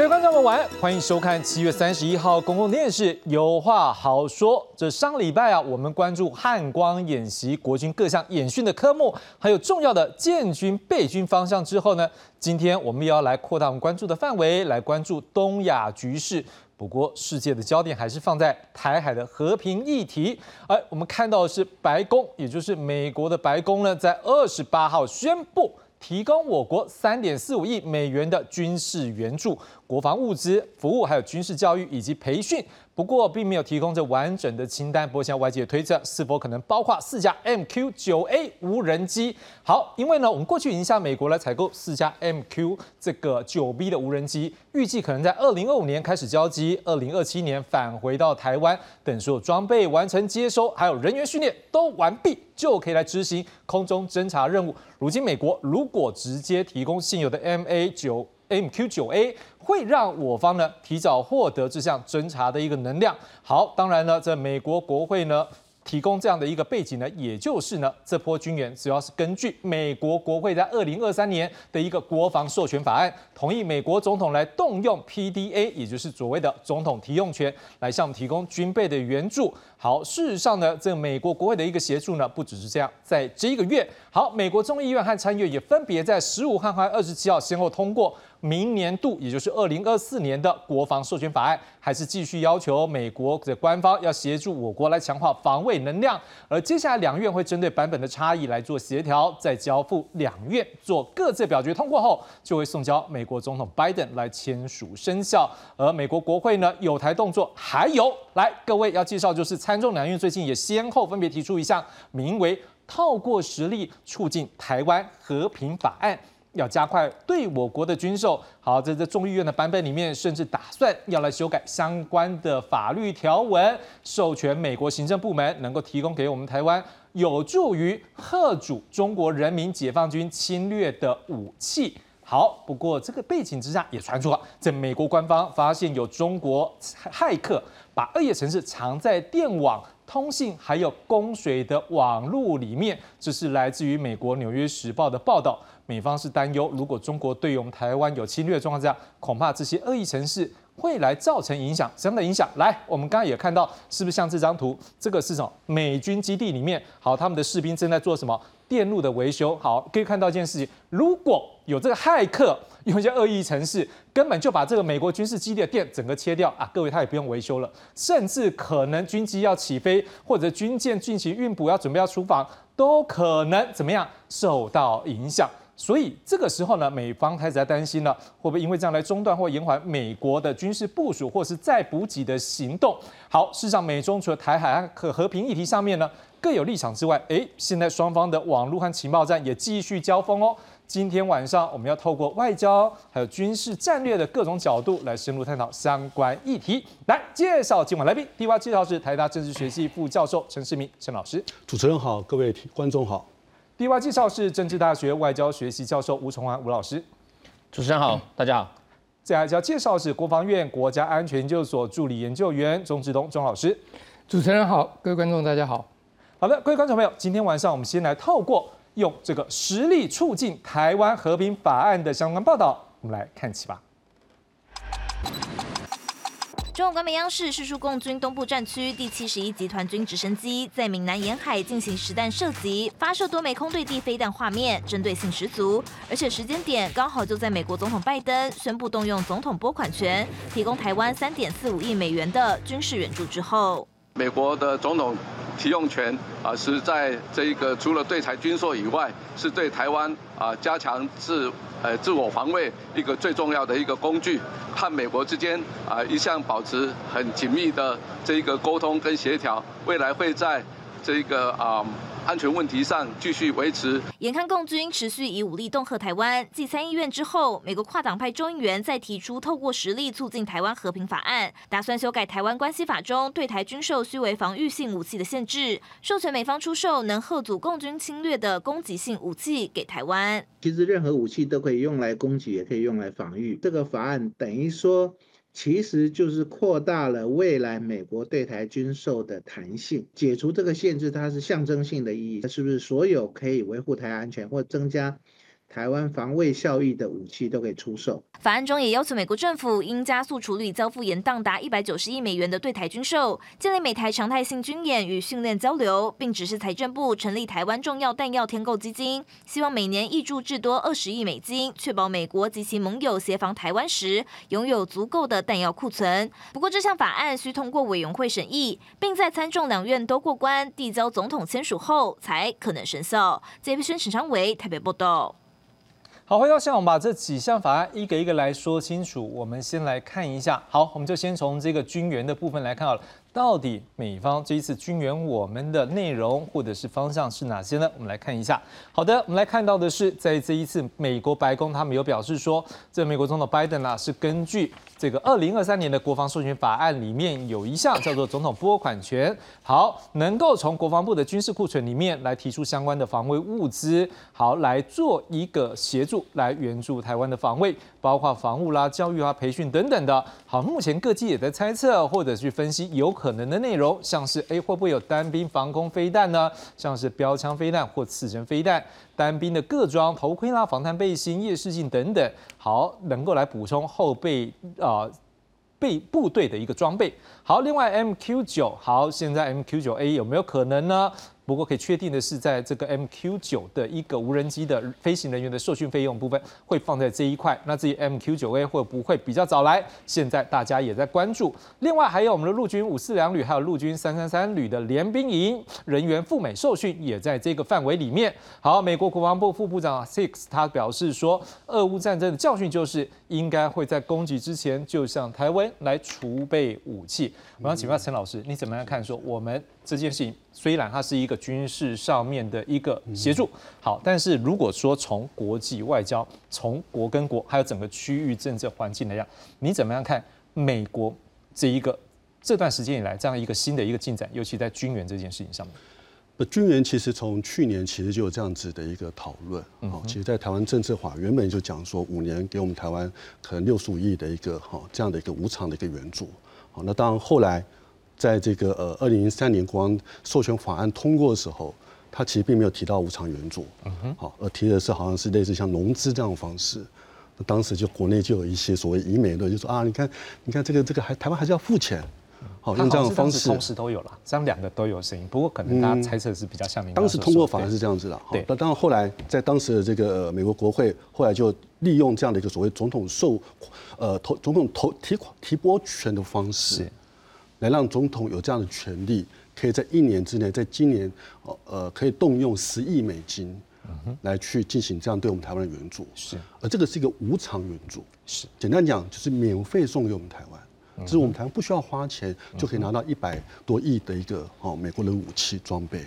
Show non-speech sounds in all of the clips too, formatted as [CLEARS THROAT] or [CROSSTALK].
各位观众朋友，晚安，欢迎收看七月三十一号公共电视《有话好说》。这上礼拜啊，我们关注汉光演习、国军各项演训的科目，还有重要的建军备军方向之后呢，今天我们又要来扩大我们关注的范围，来关注东亚局势。不过，世界的焦点还是放在台海的和平议题。而我们看到的是白宫，也就是美国的白宫呢，在二十八号宣布。提供我国三点四五亿美元的军事援助、国防物资、服务，还有军事教育以及培训。不过，并没有提供这完整的清单。不过，现在外界推测，是否可能包括四架 MQ 九 A 无人机？好，因为呢，我们过去已经向美国来采购四架 MQ 这个九 B 的无人机，预计可能在二零二五年开始交机，二零二七年返回到台湾，等所有装备完成接收，还有人员训练都完毕，就可以来执行空中侦察任务。如今，美国如果直接提供现有的 MA 九 MQ 九 A。会让我方呢提早获得这项侦查的一个能量。好，当然呢，在美国国会呢。提供这样的一个背景呢，也就是呢，这波军援主要是根据美国国会在二零二三年的一个国防授权法案，同意美国总统来动用 PDA，也就是所谓的总统提用权，来向我们提供军备的援助。好，事实上呢，这美国国会的一个协助呢，不只是这样，在这一个月，好，美国众议院和参议院也分别在十五号和二十七号先后通过明年度，也就是二零二四年的国防授权法案，还是继续要求美国的官方要协助我国来强化防卫。能量，而接下来两院会针对版本的差异来做协调，再交付两院做各自表决通过后，就会送交美国总统拜登来签署生效。而美国国会呢，有台动作，还有来各位要介绍，就是参众两院最近也先后分别提出一项名为“透过实力促进台湾和平法案”。要加快对我国的军售，好，在这众议院的版本里面，甚至打算要来修改相关的法律条文，授权美国行政部门能够提供给我们台湾有助于贺阻中国人民解放军侵略的武器。好，不过这个背景之下也传出了，在美国官方发现有中国骇客把恶意城市藏在电网。通信还有供水的网络里面，这是来自于美国《纽约时报》的报道。美方是担忧，如果中国对于我们台湾有侵略状况下，恐怕这些恶意城市会来造成影响。什么样的影响？来，我们刚刚也看到，是不是像这张图？这个是什么？美军基地里面，好，他们的士兵正在做什么？电路的维修。好，可以看到一件事情，如果有这个骇客。用一些恶意城市，根本就把这个美国军事基地的电整个切掉啊！各位，他也不用维修了，甚至可能军机要起飞或者军舰进行运补要准备要出访，都可能怎么样受到影响。所以这个时候呢，美方开始在担心了，会不会因为这样来中断或延缓美国的军事部署或是再补给的行动？好，事实上，美中除了台海和和平议题上面呢各有立场之外，诶，现在双方的网络和情报战也继续交锋哦。今天晚上我们要透过外交还有军事战略的各种角度来深入探讨相关议题。来介绍今晚来宾，第一位介绍是台大政治学系副教授陈世明陈老师。主持人好，各位观众好。第一位介绍是政治大学外交学系教授吴崇安吴老师。主持人好，大家好。再来要介绍是国防院国家安全研究所助理研究员钟志东钟老师。主持人好，各位观众大家好。好的，各位观众朋友，今天晚上我们先来透过。用这个实力促进台湾和平法案的相关报道，我们来看起吧。中国官媒央视叙述共军东部战区第七十一集团军直升机在闽南沿海进行实弹射击，发射多枚空对地飞弹画面，针对性十足。而且时间点刚好就在美国总统拜登宣布动用总统拨款权，提供台湾三点四五亿美元的军事援助之后。美国的总统提用权啊，是在这一个除了对台军售以外，是对台湾啊加强自呃自我防卫一个最重要的一个工具。和美国之间啊一向保持很紧密的这一个沟通跟协调，未来会在这个啊。安全问题上继续维持。眼看共军持续以武力恫吓台湾，继参议院之后，美国跨党派众议员再提出透过实力促进台湾和平法案，打算修改台湾关系法中对台军售须为防御性武器的限制，授权美方出售能吓阻共军侵略的攻击性武器给台湾。其实任何武器都可以用来攻击，也可以用来防御。这个法案等于说。其实就是扩大了未来美国对台军售的弹性，解除这个限制，它是象征性的意义。它是不是所有可以维护台安全或增加台湾防卫效益的武器都可以出售。法案中也要求美国政府应加速处理交付延宕达一百九十亿美元的对台军售，建立美台常态性军演与训练交流，并指示财政部成立台湾重要弹药添购基金，希望每年挹注至多二十亿美金，确保美国及其盟友协防台湾时拥有足够的弹药库存。不过，这项法案需通过委员会审议，并在参众两院都过关，递交总统签署后才可能生效。这边陈昌伟台北报道。好，回到现场，把这几项法案一个一个来说清楚。我们先来看一下，好，我们就先从这个军援的部分来看好了。到底美方这一次军援我们的内容或者是方向是哪些呢？我们来看一下。好的，我们来看到的是，在这一次美国白宫他们有表示说，这美国总统拜登啊是根据这个二零二三年的国防授权法案里面有一项叫做总统拨款权，好，能够从国防部的军事库存里面来提出相关的防卫物资，好来做一个协助来援助台湾的防卫，包括防务啦、教育啊、培训等等的。好，目前各界也在猜测或者去分析有。可能的内容，像是哎会不会有单兵防空飞弹呢？像是标枪飞弹或刺针飞弹，单兵的各装头盔啦、防弹背心、夜视镜等等，好能够来补充后备啊备部队的一个装备。好，另外 MQ 九，好，现在 MQ 九 A 有没有可能呢？不过可以确定的是，在这个 MQ 九的一个无人机的飞行人员的受训费用部分，会放在这一块。那至于 MQ 九 A 会不会比较早来？现在大家也在关注。另外还有我们的陆军五四两旅，还有陆军三三三旅的联兵营人员赴美受训，也在这个范围里面。好，美国国防部副部长 Six 他表示说，俄乌战争的教训就是应该会在攻击之前就向台湾来储备武器。我想请问陈老师，你怎么样看？说我们这件事情虽然它是一个军事上面的一个协助，好，但是如果说从国际外交、从国跟国，还有整个区域政治环境来讲，你怎么样看美国这一个这段时间以来这样一个新的一个进展，尤其在军援这件事情上面？不，军援其实从去年其实就有这样子的一个讨论，哦，其实，在台湾政策法原本就讲说，五年给我们台湾可能六十五亿的一个哈这样的一个无偿的一个援助。好，那当然后来，在这个呃二零零三年国防授权法案通过的时候，他其实并没有提到无偿援助，嗯哼，好，而提的是好像是类似像融资这样的方式。那当时就国内就有一些所谓以美论，就说啊，你看，你看这个这个还台湾还是要付钱，好，用这样的方式同时都有了，这样两个都有声音。不过可能大家猜测是比较像当时通过法案是这样子的，对。那当然后来在当时的这个美国国会后来就利用这样的一个所谓总统授。呃，投总统投提提拨权的方式，来让总统有这样的权利，可以在一年之内，在今年，呃，可以动用十亿美金，来去进行这样对我们台湾的援助。是，而这个是一个无偿援助。是，简单讲就是免费送给我们台湾，就是我们台湾不需要花钱就可以拿到一百多亿的一个哦美国的武器装备。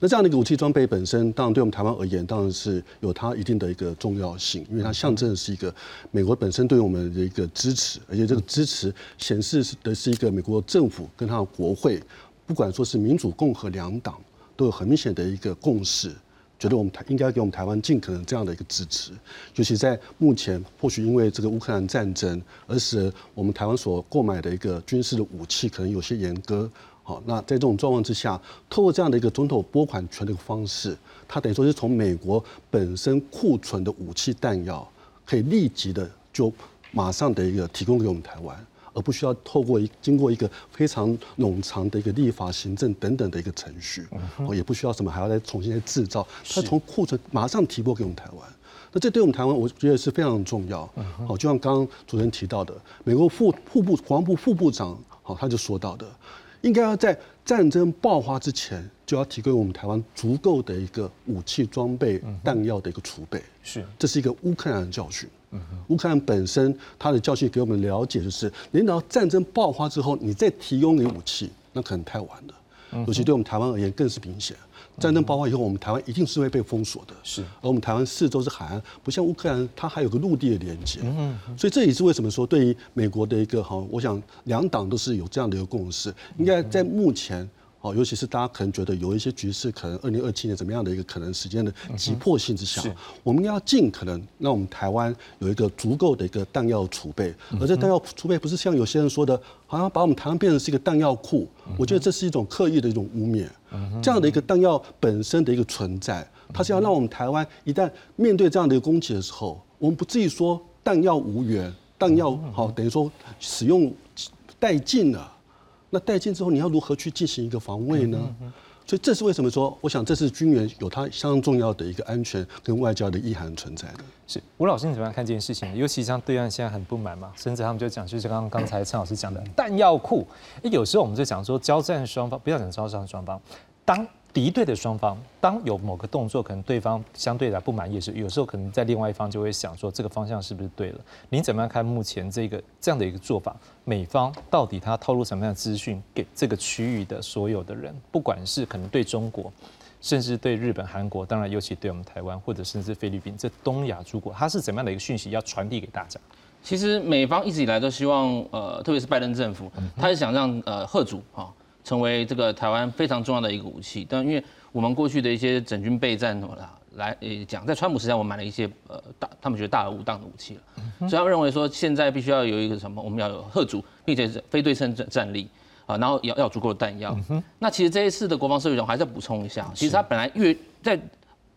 那这样的一个武器装备本身，当然对我们台湾而言，当然是有它一定的一个重要性，因为它象征的是一个美国本身对我们的一个支持，而且这个支持显示的是一个美国政府跟它的国会，不管说是民主、共和两党，都有很明显的一个共识，觉得我们台应该给我们台湾尽可能这样的一个支持，尤其在目前或许因为这个乌克兰战争，而使我们台湾所购买的一个军事的武器可能有些严格。好，那在这种状况之下，透过这样的一个总统拨款权的一个方式，它等于说是从美国本身库存的武器弹药，可以立即的就马上的一个提供给我们台湾，而不需要透过一经过一个非常冗长的一个立法、行政等等的一个程序，哦，也不需要什么还要再重新再制造，它从库存马上提拨给我们台湾。那这对我们台湾，我觉得是非常重要。好，就像刚刚主持人提到的，美国副副部国防部副部长，好，他就说到的。应该要在战争爆发之前，就要提供我们台湾足够的一个武器装备、弹药的一个储备。是，这是一个乌克兰的教训。乌克兰本身它的教训给我们了解，就是领导战争爆发之后，你再提供你武器，那可能太晚了。尤其对我们台湾而言，更是明显。战争爆发以后，我们台湾一定是会被封锁的。是，而我们台湾四周是海岸，不像乌克兰，它还有个陆地的连接。嗯，所以这也是为什么说，对于美国的一个哈，我想两党都是有这样的一个共识，应该在目前。哦，尤其是大家可能觉得有一些局势可能二零二七年怎么样的一个可能时间的急迫性之下，我们要尽可能让我们台湾有一个足够的一个弹药储备，而这弹药储备不是像有些人说的，好像把我们台湾变成是一个弹药库，我觉得这是一种刻意的一种污蔑。这样的一个弹药本身的一个存在，它是要让我们台湾一旦面对这样的一个攻击的时候，我们不至于说弹药无缘，弹药好等于说使用殆尽了。那殆尽之后，你要如何去进行一个防卫呢？所以这是为什么说，我想这是军援有它相当重要的一个安全跟外交的意涵存在的。是吴老师，你怎么样看这件事情？尤其像对岸现在很不满嘛，甚至他们就讲，就是刚刚刚才陈老师讲的弹药库。有时候我们就讲说，交战双方不要讲交战双方，当。敌对的双方，当有某个动作，可能对方相对来不满意的时候，有时候可能在另外一方就会想说，这个方向是不是对了？您怎么样看目前这个这样的一个做法？美方到底他透露什么样的资讯给这个区域的所有的人？不管是可能对中国，甚至对日本、韩国，当然尤其对我们台湾，或者甚至菲律宾这东亚诸国，他是怎么样的一个讯息要传递给大家？其实美方一直以来都希望，呃，特别是拜登政府，他是想让呃贺主啊。成为这个台湾非常重要的一个武器，但因为我们过去的一些整军备战来呃讲，在川普时代我买了一些呃大，他们觉得大而无当的武器了，所以他们认为说现在必须要有一个什么，我们要有贺主，并且是非对称战战力啊，然后要要足够的弹药。那其实这一次的国防设备总还是要补充一下，其实它本来越在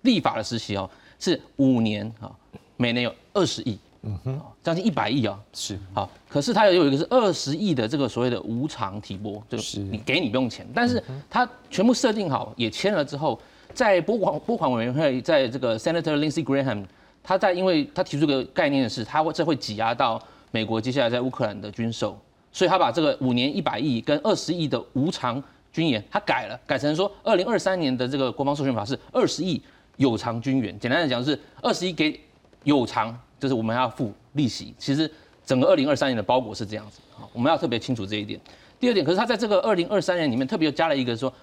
立法的时期哦是五年啊，每年有二十亿。嗯哼，将近一百亿啊，是。好，可是它有有一个是二十亿的这个所谓的无偿提拨，就是。你给你不用钱，但是它全部设定好也签了之后，在拨款拨款委员会在这个 Senator Lindsey Graham，他在因为他提出个概念的是，他会这会挤压到美国接下来在乌克兰的军售，所以他把这个五年一百亿跟二十亿的无偿军援，他改了，改成说二零二三年的这个国防授权法是二十亿有偿军援，简单的讲是二十亿给有偿。就是我们要付利息，其实整个二零二三年的包裹是这样子，好，我们要特别清楚这一点。第二点，可是他在这个二零二三年里面特别又加了一个说，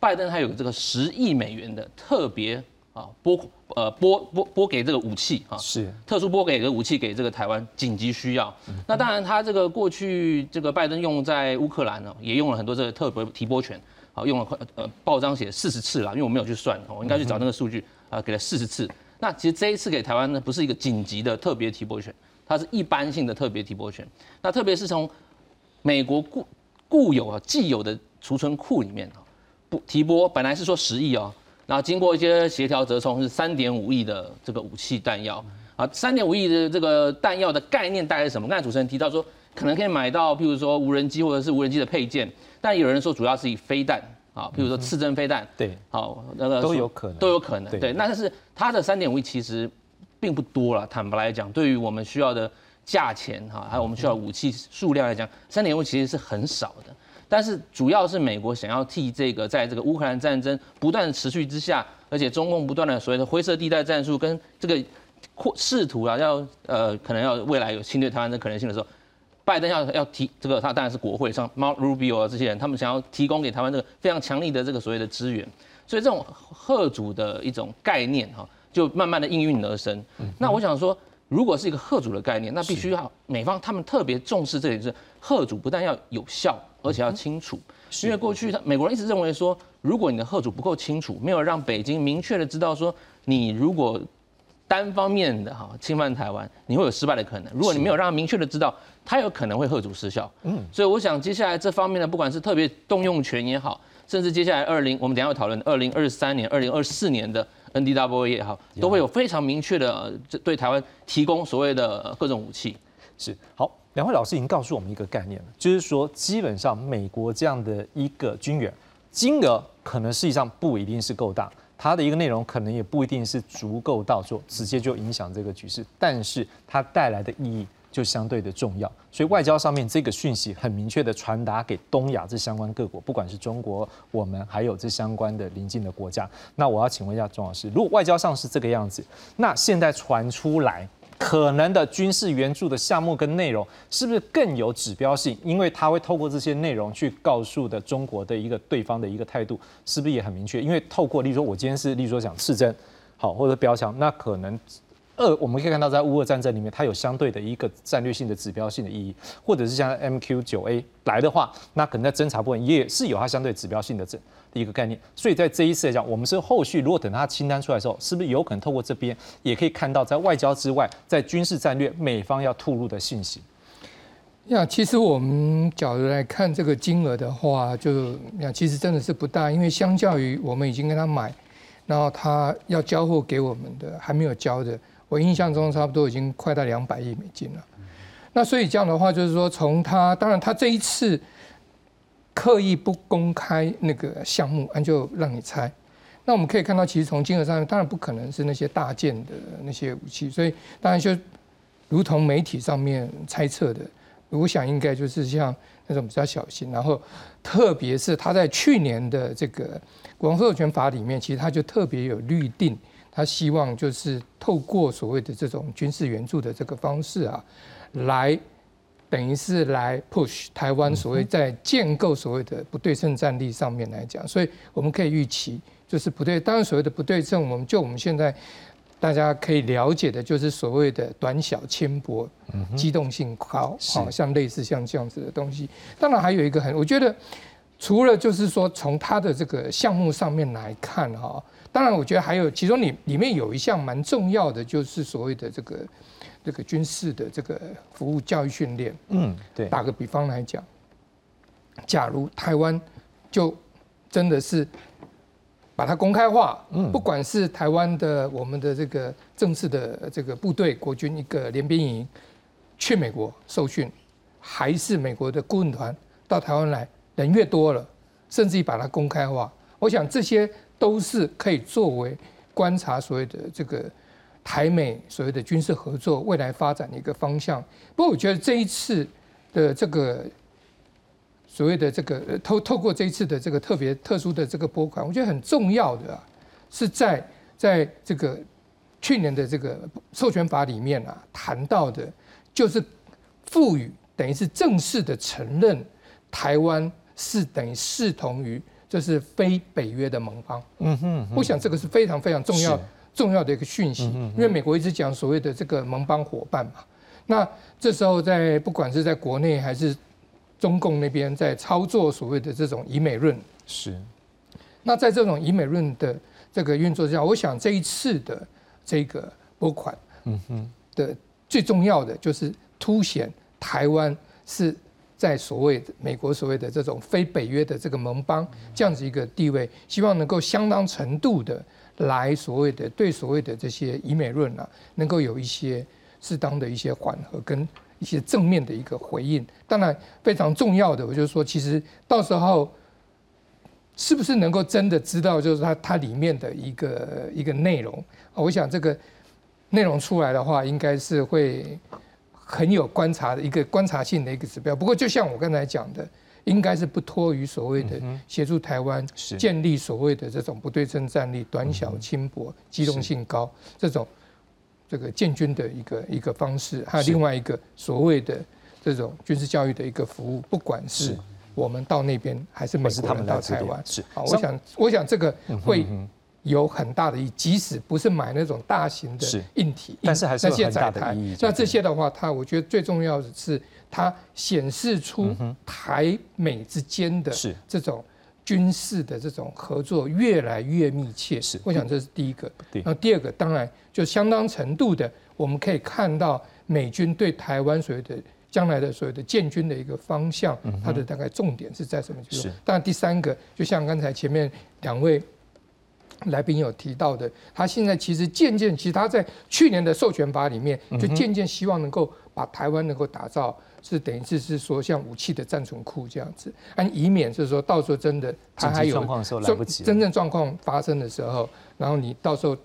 拜登他有这个十亿美元的特别啊拨呃拨拨拨给这个武器啊，是特殊拨给的武器给这个台湾紧急需要。那当然他这个过去这个拜登用在乌克兰呢，也用了很多这个特别提拨权，好用了快呃报章写四十次了，因为我没有去算，我应该去找那个数据啊，给了四十次。那其实这一次给台湾呢，不是一个紧急的特别提拨权，它是一般性的特别提拨权。那特别是从美国固固有啊既有的储存库里面啊，不提拨本来是说十亿哦，然后经过一些协调折冲是三点五亿的这个武器弹药啊，三点五亿的这个弹药的概念大概是什么？刚才主持人提到说，可能可以买到，譬如说无人机或者是无人机的配件，但有人说主要是以飞弹。啊，譬如说刺针飞弹，对，好，那个都有可能，都有可能，对。那但是它的三点五亿其实并不多了，坦白来讲，对于我们需要的价钱哈，还有我们需要武器数量来讲，三点五其实是很少的。但是主要是美国想要替这个在这个乌克兰战争不断持续之下，而且中共不断的所谓的灰色地带战术跟这个扩试图啊，要呃可能要未来有侵略台湾的可能性的时候。拜登要要提这个，他当然是国会像 Mark Rubio 啊这些人，他们想要提供给台湾这个非常强力的这个所谓的资源，所以这种贺主的一种概念哈，就慢慢的应运而生。那我想说，如果是一个贺主的概念，那必须要美方他们特别重视这里是贺主不但要有效，而且要清楚。因为过去他美国人一直认为说，如果你的贺主不够清楚，没有让北京明确的知道说，你如果单方面的哈侵犯台湾，你会有失败的可能。如果你没有让他明确的知道，他有可能会贺主失效。嗯，所以我想接下来这方面呢，不管是特别动用权也好，甚至接下来二零我们等下要讨论二零二三年、二零二四年的 N D W 也好，都会有非常明确的对台湾提供所谓的各种武器。是好，两位老师已经告诉我们一个概念了，就是说基本上美国这样的一个军援金额，可能实际上不一定是够大。它的一个内容可能也不一定是足够到说直接就影响这个局势，但是它带来的意义就相对的重要。所以外交上面这个讯息很明确的传达给东亚这相关各国，不管是中国、我们还有这相关的邻近的国家。那我要请问一下钟老师，如果外交上是这个样子，那现在传出来。可能的军事援助的项目跟内容是不是更有指标性？因为他会透过这些内容去告诉的中国的一个对方的一个态度，是不是也很明确？因为透过，例如说，我今天是例如说讲刺针，好或者标枪，那可能二我们可以看到在乌俄战争里面，它有相对的一个战略性的指标性的意义，或者是像 MQ 九 A 来的话，那可能在侦查部分也是有它相对指标性的这。的一个概念，所以在这一次来讲，我们是后续如果等它清单出来的时候，是不是有可能透过这边也可以看到，在外交之外，在军事战略美方要吐露的信息？呀，其实我们角度来看这个金额的话，就呀，其实真的是不大，因为相较于我们已经跟他买然后他要交货给我们的还没有交的，我印象中差不多已经快到两百亿美金了。那所以这样的话，就是说从他当然他这一次刻意不公开那个项目，那就让你猜。那我们可以看到，其实从金额上面，当然不可能是那些大件的那些武器，所以当然就如同媒体上面猜测的，我想应该就是像那种比较小心，然后特别是他在去年的这个国防授权法里面，其实他就特别有律定，他希望就是透过所谓的这种军事援助的这个方式啊，来等于是来 push 台湾所谓在建构所谓的不对称战力上面来讲，所以我们可以预期。就是不对，当然所谓的不对称，我们就我们现在大家可以了解的，就是所谓的短小轻薄，机动性高，好像类似像这样子的东西。当然还有一个很，我觉得除了就是说从它的这个项目上面来看哈，当然我觉得还有其中里里面有一项蛮重要的，就是所谓的这个这个军事的这个服务教育训练。嗯，对。打个比方来讲，假如台湾就真的是。把它公开化，不管是台湾的我们的这个正式的这个部队国军一个联兵营去美国受训，还是美国的顾问团到台湾来，人越多了，甚至于把它公开化，我想这些都是可以作为观察所谓的这个台美所谓的军事合作未来发展的一个方向。不过我觉得这一次的这个。所谓的这个透透过这一次的这个特别特殊的这个拨款，我觉得很重要的是在在这个去年的这个授权法里面啊谈到的，就是赋予等于是正式的承认台湾是等于视同于就是非北约的盟邦。嗯哼，我想这个是非常非常重要重要的一个讯息，因为美国一直讲所谓的这个盟邦伙伴嘛。那这时候在不管是在国内还是中共那边在操作所谓的这种以美论。是，那在这种以美论的这个运作之下，我想这一次的这个拨款，嗯哼，的最重要的就是凸显台湾是在所谓美国所谓的这种非北约的这个盟邦这样子一个地位，希望能够相当程度的来所谓的对所谓的这些以美论啊，能够有一些适当的一些缓和跟。一些正面的一个回应，当然非常重要的，我就是说，其实到时候是不是能够真的知道，就是它它里面的一个一个内容？我想这个内容出来的话，应该是会很有观察的一个观察性的一个指标。不过，就像我刚才讲的，应该是不脱于所谓的协助台湾建立所谓的这种不对称战力、短小轻薄、机动性高这种。这个建军的一个一个方式，还有另外一个所谓的这种军事教育的一个服务，不管是我们到那边，还是美国人到台湾，是。好，我想我想这个会有很大的意义，即使不是买那种大型的硬体，但是还是很大的意义。那这些的话，它我觉得最重要的是，它显示出台美之间的这种。军事的这种合作越来越密切，是我想这是第一个。那第二个，当然就相当程度的，我们可以看到美军对台湾所谓的将来的所谓的建军的一个方向，它的大概重点是在什么？是。当然第三个，就像刚才前面两位来宾有提到的，他现在其实渐渐，其实他在去年的授权法里面，就渐渐希望能够把台湾能够打造。是等于是是说像武器的暂存库这样子，啊，以免就是说到时候真的它还有真正状况发生的时候，然后你到时候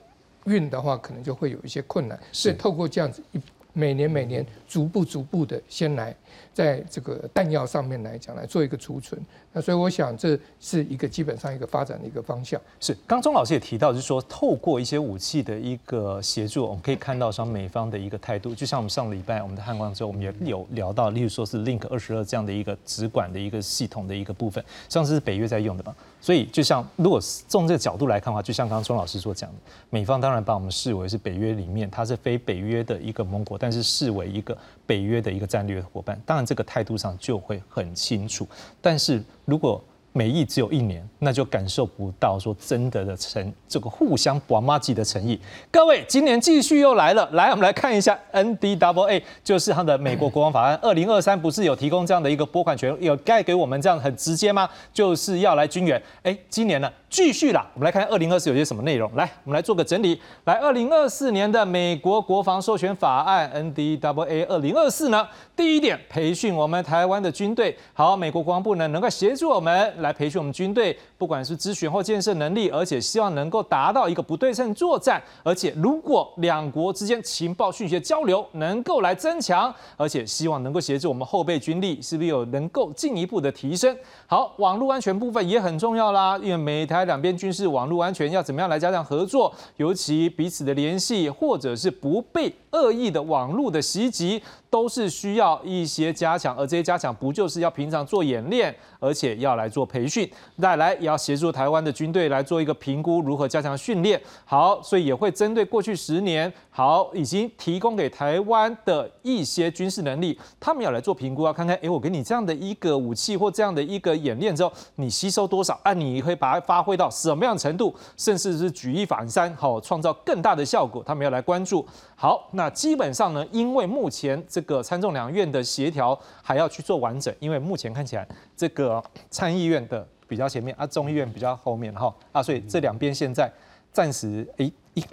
运的话，可能就会有一些困难。所以透过这样子一每年每年逐步逐步的先来。在这个弹药上面来讲，来做一个储存，那所以我想这是一个基本上一个发展的一个方向。是，刚钟老师也提到，就是说透过一些武器的一个协助，我们可以看到像美方的一个态度。就像我们上礼拜我们的汉光之后，我们也有聊到，例如说是 Link 二十二这样的一个直管的一个系统的一个部分，像是北约在用的嘛。所以就像如果从这个角度来看的话，就像刚刚钟老师所讲的，美方当然把我们视为是北约里面它是非北约的一个盟国，但是视为一个北约的一个战略伙伴。当然。这个态度上就会很清楚，但是如果美意只有一年，那就感受不到说真的的诚这个互相把妈记的诚意。各位，今年继续又来了，来我们来看一下 N D W A，就是他的美国国防法案，二零二三不是有提供这样的一个拨款权，有该给我们这样很直接吗？就是要来军援。哎，今年呢继续啦，我们来看二零二四有些什么内容。来，我们来做个整理。来，二零二四年的美国国防授权法案 N D W A 二零二四呢，第一点，培训我们台湾的军队。好，美国国防部呢能够协助我们。来培训我们军队，不管是咨询或建设能力，而且希望能够达到一个不对称作战。而且，如果两国之间情报讯息交流能够来增强，而且希望能够协助我们后备军力，是不是有能够进一步的提升？好，网络安全部分也很重要啦，因为美台两边军事网络安全要怎么样来加强合作，尤其彼此的联系，或者是不被恶意的网络的袭击。都是需要一些加强，而这些加强不就是要平常做演练，而且要来做培训，再来要要协助台湾的军队来做一个评估，如何加强训练。好，所以也会针对过去十年好已经提供给台湾的一些军事能力，他们要来做评估，要看看，哎，我给你这样的一个武器或这样的一个演练之后，你吸收多少？啊，你会把它发挥到什么样程度？甚至是举一反三，好，创造更大的效果，他们要来关注。好，那基本上呢，因为目前这个参众两院的协调还要去做完整，因为目前看起来这个参议院的比较前面啊，众议院比较后面哈啊，所以这两边现在暂时诶一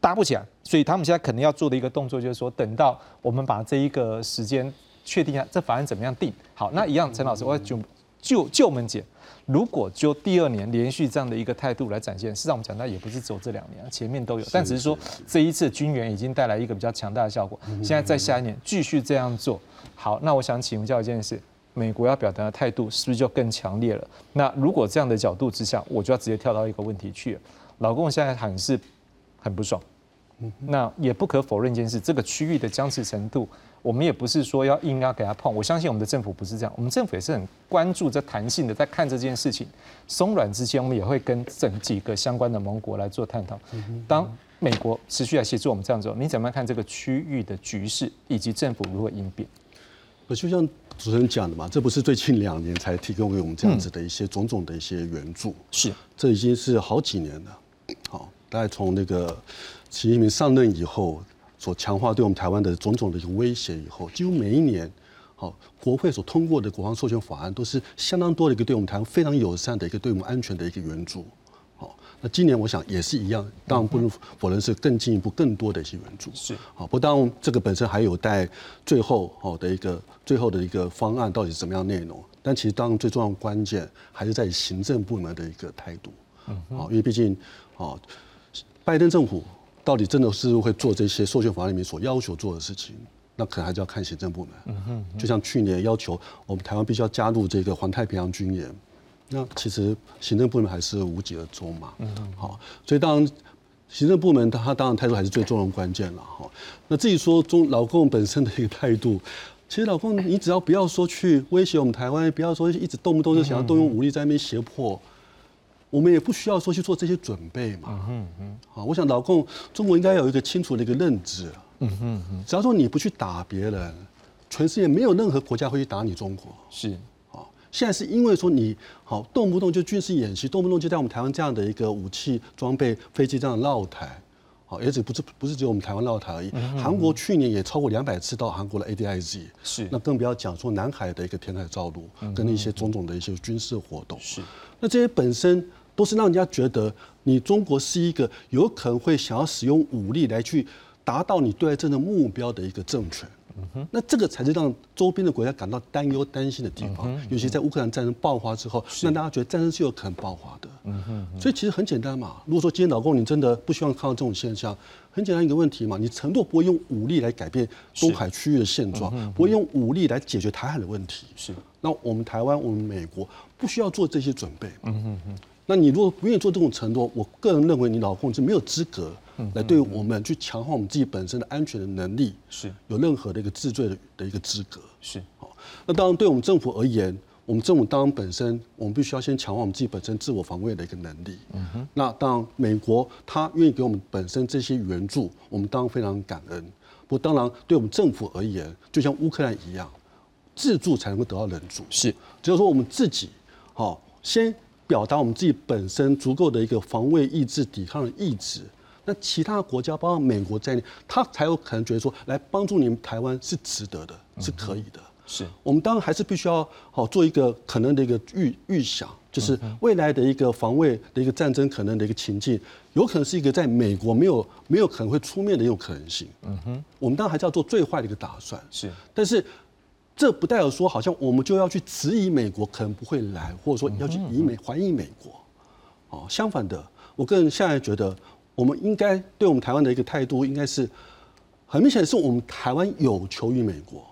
搭不起来，所以他们现在可能要做的一个动作就是说，等到我们把这一个时间确定下，这法案怎么样定好，那一样，陈老师，我就就就我们解。如果就第二年连续这样的一个态度来展现，事实上我们讲到也不是只有这两年，前面都有，但只是说这一次军援已经带来一个比较强大的效果。现在在下一年继续这样做，好，那我想请教一件事，美国要表达的态度是不是就更强烈了？那如果这样的角度之下，我就要直接跳到一个问题去了。老公现在很是很不爽，那也不可否认一件事，这个区域的僵持程度。我们也不是说要硬要给他碰，我相信我们的政府不是这样，我们政府也是很关注这弹性的，在看这件事情松软之间，我们也会跟整几个相关的盟国来做探讨。当美国持续来协助我们这样做，你怎么样看这个区域的局势以及政府如何应变？我就像主持人讲的嘛，这不是最近两年才提供给我们这样子的一些种种的一些援助，是这已经是好几年了。好，大概从那个习近平上任以后。所强化对我们台湾的种种的一个威胁以后，几乎每一年，好国会所通过的国防授权法案都是相当多的一个对我们台湾非常友善的一个对我们安全的一个援助。好，那今年我想也是一样，当然不能否认是更进一步、更多的一些援助。是好，不当这个本身还有待最后好的一个最后的一个方案到底是什么样内容，但其实当最重要的关键还是在行政部门的一个态度。嗯，好，因为毕竟，好，拜登政府。到底真的是会做这些授权法里面所要求做的事情？那可能还是要看行政部门。嗯哼，就像去年要求我们台湾必须要加入这个环太平洋军演，那其实行政部门还是无疾而终嘛。嗯哼，好，所以当然行政部门他当然态度还是最重要的关键了。哈，那至于说中老共本身的一个态度，[LAUGHS] 其实老共你只要不要说去威胁我们台湾，不要说一直动不动就想要动用武力在那边胁迫。我们也不需要说去做这些准备嘛。嗯嗯好，我想老共中国应该有一个清楚的一个认知。嗯哼嗯。只要说你不去打别人，全世界没有任何国家会去打你中国。是。好，现在是因为说你好动不动就军事演习，动不动就在我们台湾这样的一个武器装备、飞机这样绕台。好，而且不是不是只有我们台湾绕台而已。韩国去年也超过两百次到韩国的 ADIZ。是。那更不要讲说南海的一个填海造陆，跟一些种种的一些军事活动。是。那这些本身。都是让人家觉得你中国是一个有可能会想要使用武力来去达到你对外政策目标的一个政权。那这个才是让周边的国家感到担忧、担心的地方。尤其在乌克兰战争爆发之后，让大家觉得战争是有可能爆发的。所以其实很简单嘛。如果说今天老公你真的不希望看到这种现象，很简单一个问题嘛，你承诺不会用武力来改变东海区域的现状，不会用武力来解决台海的问题。是。那我们台湾、我们美国不需要做这些准备。嗯哼哼。那你如果不愿意做这种承诺，我个人认为你老公是没有资格来对我们去强化我们自己本身的安全的能力，是有任何的一个治罪的的一个资格。是好，那当然对我们政府而言，我们政府当然本身我们必须要先强化我们自己本身自我防卫的一个能力。嗯哼。那当然美国他愿意给我们本身这些援助，我们当然非常感恩。不过当然对我们政府而言，就像乌克兰一样，自助才能够得到人助。是，只有说我们自己，好。先表达我们自己本身足够的一个防卫意志、抵抗的意志。那其他国家，包括美国在内，他才有可能觉得说，来帮助你们台湾是值得的，是可以的。是我们当然还是必须要好做一个可能的一个预预想，就是未来的一个防卫的一个战争可能的一个情境，有可能是一个在美国没有没有可能会出面的一种可能性。嗯哼，我们当然还是要做最坏的一个打算。是，但是这不代表说好像我们就要去质疑美国可能不会来，或者说要去以美怀疑美国。哦，相反的，我个人现在觉得，我们应该对我们台湾的一个态度，应该是很明显是我们台湾有求于美国。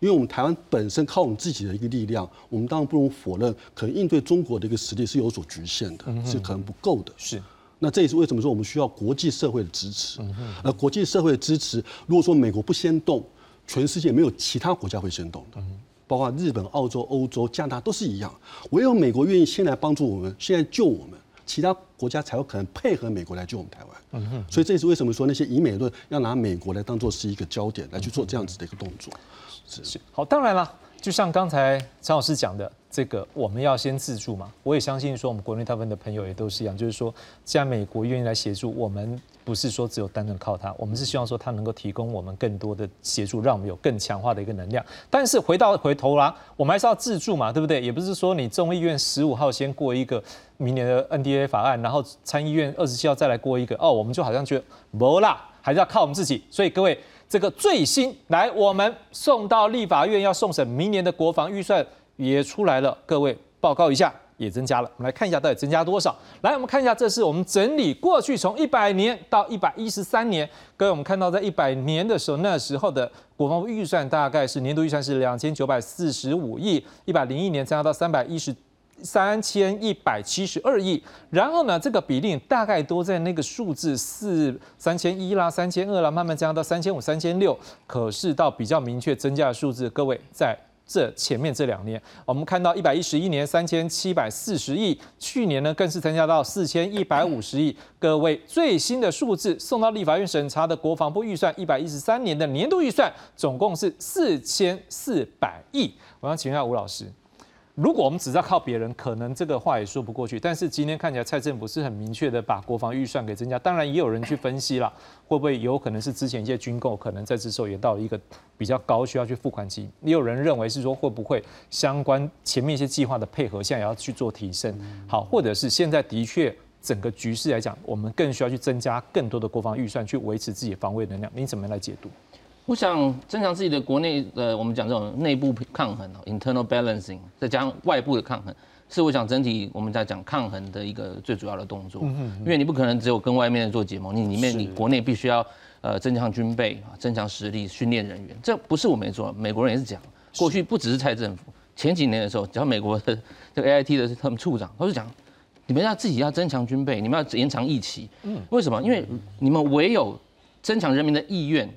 因为我们台湾本身靠我们自己的一个力量，我们当然不容否认，可能应对中国的一个实力是有所局限的，是可能不够的。是，那这也是为什么说我们需要国际社会的支持。而国际社会的支持，如果说美国不先动，全世界没有其他国家会先动的，包括日本、澳洲、欧洲、加拿大都是一样。唯有美国愿意先来帮助我们，先来救我们，其他国家才有可能配合美国来救我们台湾。所以这也是为什么说那些以美论要拿美国来当做是一个焦点来去做这样子的一个动作。是是好，当然了，就像刚才陈老师讲的，这个我们要先自助嘛。我也相信说，我们国内大部分的朋友也都是一样，就是说，既然美国愿意来协助，我们不是说只有单纯靠它，我们是希望说它能够提供我们更多的协助，让我们有更强化的一个能量。但是回到回头啦，我们还是要自助嘛，对不对？也不是说你众议院十五号先过一个明年的 NDA 法案，然后参议院二十七号再来过一个，哦，我们就好像觉得没啦，还是要靠我们自己。所以各位。这个最新来，我们送到立法院要送审明年的国防预算也出来了，各位报告一下，也增加了。我们来看一下到底增加多少。来，我们看一下，这是我们整理过去从一百年到一百一十三年，各位我们看到在一百年的时候，那时候的国防预算大概是年度预算是两千九百四十五亿，一百零一年增加到三百一十。三千一百七十二亿，然后呢，这个比例大概都在那个数字四三千一啦、三千二啦，慢慢增加到三千五、三千六。可是到比较明确增加的数字，各位在这前面这两年，我们看到一百一十一年三千七百四十亿，去年呢更是增加到四千一百五十亿。各位最新的数字送到立法院审查的国防部预算一百一十三年的年度预算总共是四千四百亿。我想请问一下吴老师。如果我们只要靠别人，可能这个话也说不过去。但是今天看起来，蔡政府是很明确的把国防预算给增加。当然，也有人去分析了，会不会有可能是之前一些军购可能在这时候也到了一个比较高需要去付款期。也有人认为是说，会不会相关前面一些计划的配合，现在也要去做提升？好，或者是现在的确整个局势来讲，我们更需要去增加更多的国防预算去维持自己的防卫能量。你怎么来解读？我想增强自己的国内呃，我们讲这种内部抗衡 （internal balancing），再加上外部的抗衡，是我想整体我们在讲抗衡的一个最主要的动作。嗯因为你不可能只有跟外面做结盟，你里面你国内必须要呃增强军备啊，增强实力，训练人员。这不是我没做，美国人也是讲，过去不只是蔡政府，前几年的时候，只要美国的这个 A I T 的他们处长他就讲，你们要自己要增强军备，你们要延长役期。嗯，为什么？因为你们唯有增强人民的意愿。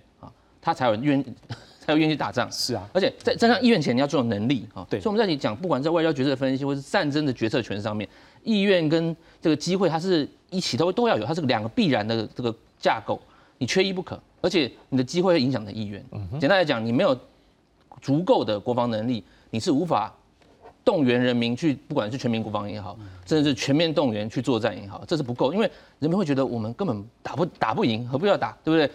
他才有愿，[LAUGHS] 才有愿意打仗。是啊，而且在增强意愿前，你要做能力啊。对，所以我们在你讲，不管在外交决策分析，或是战争的决策权上面，意愿跟这个机会，它是一起都都要有，它是两个必然的这个架构，你缺一不可。而且你的机会会影响的意愿。简单来讲，你没有足够的国防能力，你是无法动员人民去，不管是全民国防也好，甚至是全面动员去作战也好，这是不够，因为人民会觉得我们根本打不打不赢，何必要打，对不对？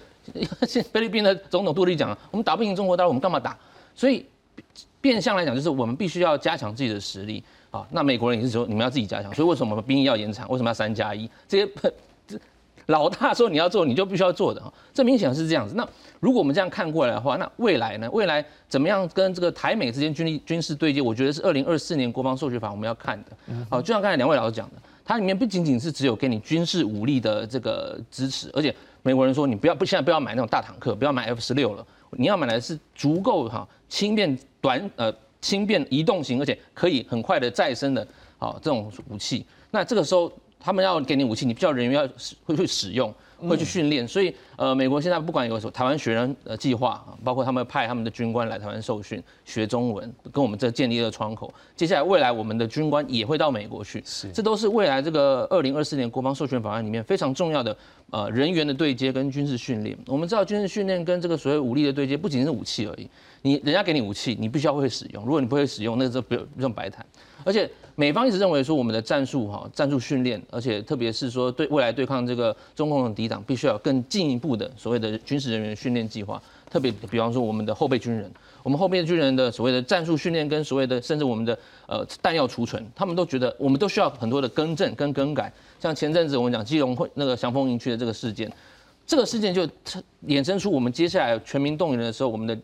现 [LAUGHS] 菲律宾的总统杜立讲我们打不赢中国，大陆我们干嘛打？所以变相来讲，就是我们必须要加强自己的实力啊。那美国人也是说，你们要自己加强。所以为什么兵役要延长？为什么要三加一？这些 [LAUGHS] 老大说你要做，你就必须要做的啊。这明显是这样子。那如果我们这样看过来的话，那未来呢？未来怎么样跟这个台美之间军力军事对接？我觉得是二零二四年国防授权法我们要看的。好，就像刚才两位老师讲的，它里面不仅仅是只有给你军事武力的这个支持，而且。美国人说：“你不要不现在不要买那种大坦克，不要买 F 十六了。你要买的是足够哈轻便短呃轻便移动型，而且可以很快的再生的啊这种武器。那这个时候他们要给你武器，你必须要人员要会去使用。”会去训练，所以呃，美国现在不管有什么台湾学人呃计划包括他们派他们的军官来台湾受训学中文，跟我们这建立了窗口。接下来未来我们的军官也会到美国去，是，这都是未来这个二零二四年国防授权法案里面非常重要的呃人员的对接跟军事训练。我们知道军事训练跟这个所谓武力的对接，不仅是武器而已，你人家给你武器，你必须要会使用，如果你不会使用，那这不不用白谈。而且美方一直认为说我们的战术哈，战术训练，而且特别是说对未来对抗这个中共的敌党，必须要更进一步的所谓的军事人员训练计划。特别比方说我们的后备军人，我们后备军人的所谓的战术训练跟所谓的甚至我们的呃弹药储存，他们都觉得我们都需要很多的更正跟更改。像前阵子我们讲基隆会那个祥丰营区的这个事件，这个事件就衍生出我们接下来全民动员的时候，我们的。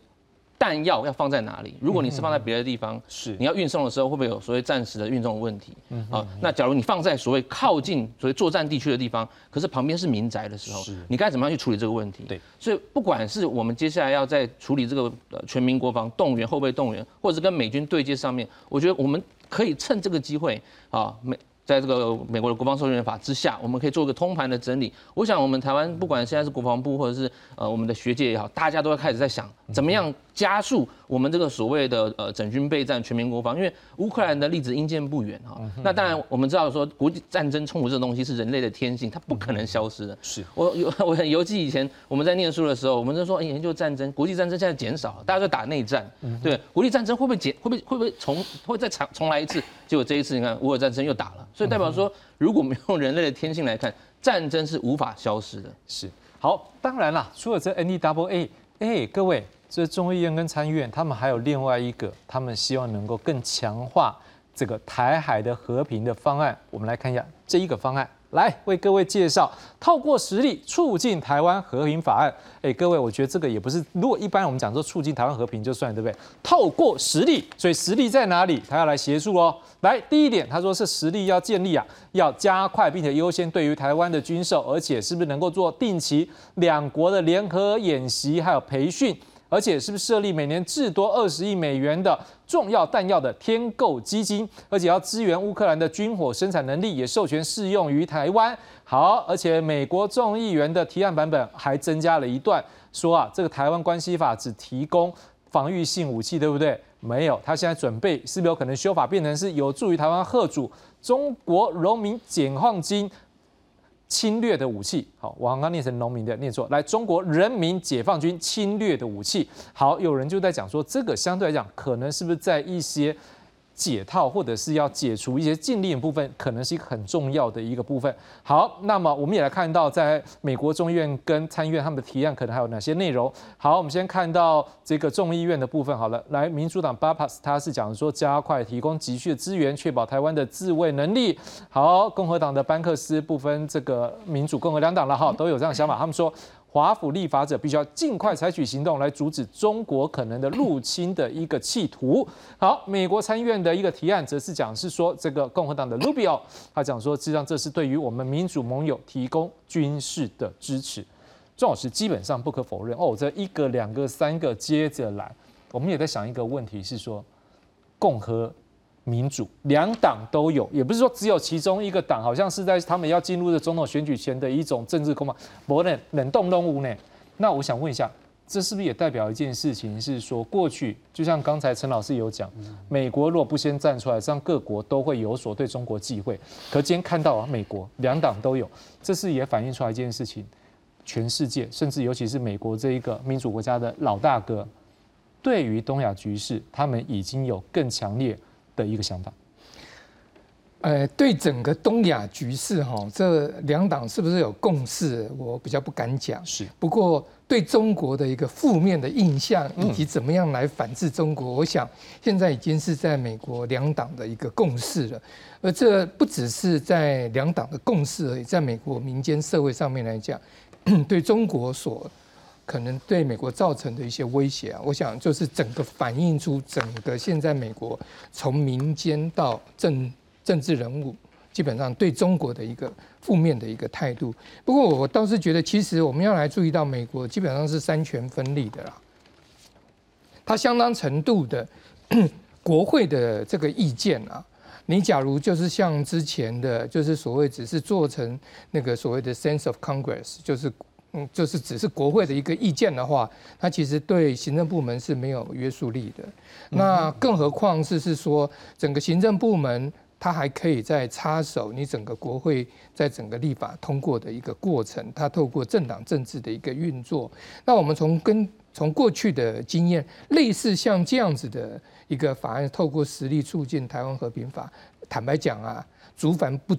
弹药要放在哪里？如果你是放在别的地方，是你要运送的时候会不会有所谓暂时的运送问题？嗯啊，那假如你放在所谓靠近所谓作战地区的地方，可是旁边是民宅的时候，你该怎么样去处理这个问题？对，所以不管是我们接下来要在处理这个全民国防动员、后备动员，或者是跟美军对接上面，我觉得我们可以趁这个机会啊，美。在这个美国的国防授权法之下，我们可以做一个通盘的整理。我想，我们台湾不管现在是国防部或者是呃我们的学界也好，大家都要开始在想，怎么样加速我们这个所谓的呃整军备战、全民国防。因为乌克兰的例子应见不远哈。那当然，我们知道说国际战争冲突这东西是人类的天性，它不可能消失的。是我 [LAUGHS] 有我很犹记以前我们在念书的时候，我们就说研究战争，国际战争现在减少，大家都打内战。对，国际战争会不会减？会不会会不会重会再重重来一次？结果这一次你看乌尔战争又打了，所以代表说，如果我们用人类的天性来看，战争是无法消失的。是好，当然啦，除了这 N E W A，哎，各位，这众议院跟参议院，他们还有另外一个，他们希望能够更强化这个台海的和平的方案。我们来看一下这一个方案。来为各位介绍，透过实力促进台湾和平法案。哎，各位，我觉得这个也不是，如果一般我们讲说促进台湾和平就算，对不对？透过实力，所以实力在哪里？他要来协助哦。来，第一点，他说是实力要建立啊，要加快并且优先对于台湾的军售，而且是不是能够做定期两国的联合演习还有培训。而且是不是设立每年至多二十亿美元的重要弹药的天购基金？而且要支援乌克兰的军火生产能力，也授权适用于台湾。好，而且美国众议员的提案版本还增加了一段，说啊，这个台湾关系法只提供防御性武器，对不对？没有，他现在准备是不是有可能修法变成是有助于台湾贺主中国农民解放军？侵略的武器，好，我刚刚念成农民的，念错，来，中国人民解放军侵略的武器，好，有人就在讲说，这个相对来讲，可能是不是在一些。解套或者是要解除一些禁令部分，可能是一个很重要的一个部分。好，那么我们也来看到，在美国众议院跟参议院他们的提案可能还有哪些内容。好，我们先看到这个众议院的部分。好了，来，民主党 Bapas 他是讲说加快提供急需的资源，确保台湾的自卫能力。好，共和党的班克斯不分这个民主共和两党了哈，都有这样的想法。他们说。华府立法者必须要尽快采取行动来阻止中国可能的入侵的一个企图。好，美国参议院的一个提案则是讲是说，这个共和党的 Rubio 他讲说，实际上这是对于我们民主盟友提供军事的支持。钟老师基本上不可否认哦，这一个、两个、三个接着来，我们也在想一个问题是说，共和。民主两党都有，也不是说只有其中一个党，好像是在他们要进入的总统选举前的一种政治攻防，不冷冷冻动物呢？那我想问一下，这是不是也代表一件事情，是说过去就像刚才陈老师有讲，美国若不先站出来，让各国都会有所对中国忌讳。可今天看到啊，美国两党都有，这是也反映出来一件事情，全世界甚至尤其是美国这一个民主国家的老大哥，对于东亚局势，他们已经有更强烈。的一个想法，呃，对整个东亚局势哈，这两党是不是有共识？我比较不敢讲。是，不过对中国的一个负面的印象，以及怎么样来反制中国，我想现在已经是在美国两党的一个共识了。而这不只是在两党的共识而已，在美国民间社会上面来讲，对中国所。可能对美国造成的一些威胁啊，我想就是整个反映出整个现在美国从民间到政政治人物，基本上对中国的一个负面的一个态度。不过我倒是觉得，其实我们要来注意到，美国基本上是三权分立的啦，它相当程度的 [COUGHS] 国会的这个意见啊，你假如就是像之前的，就是所谓只是做成那个所谓的 sense of Congress，就是。嗯，就是只是国会的一个意见的话，它其实对行政部门是没有约束力的。那更何况是是说，整个行政部门它还可以在插手你整个国会在整个立法通过的一个过程，它透过政党政治的一个运作。那我们从跟从过去的经验，类似像这样子的一个法案，透过实力促进台湾和平法，坦白讲啊，竹凡不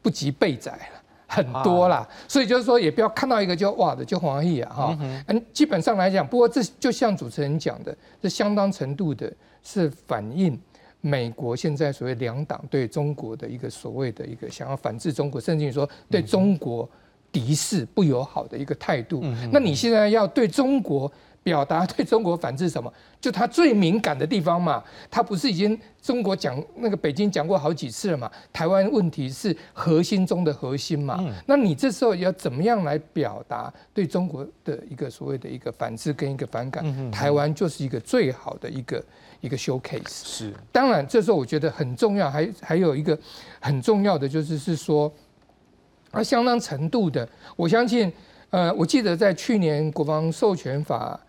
不及备载了。很多啦，所以就是说，也不要看到一个就哇的就黄奕啊哈，嗯，基本上来讲，不过这就像主持人讲的，这相当程度的是反映美国现在所谓两党对中国的一个所谓的一个想要反制中国，甚至于说对中国敌视不友好的一个态度。那你现在要对中国？表达对中国反制什么？[LAUGHS] 就他最敏感的地方嘛。他不是已经中国讲那个北京讲过好几次了嘛？台湾问题是核心中的核心嘛。那你这时候要怎么样来表达对中国的一个所谓的一个反制跟一个反感？台湾就是一个最好的一个一个 showcase。是。当然，这时候我觉得很重要，还还有一个很重要的就是是说，而相当程度的，我相信，呃，我记得在去年国防授权法。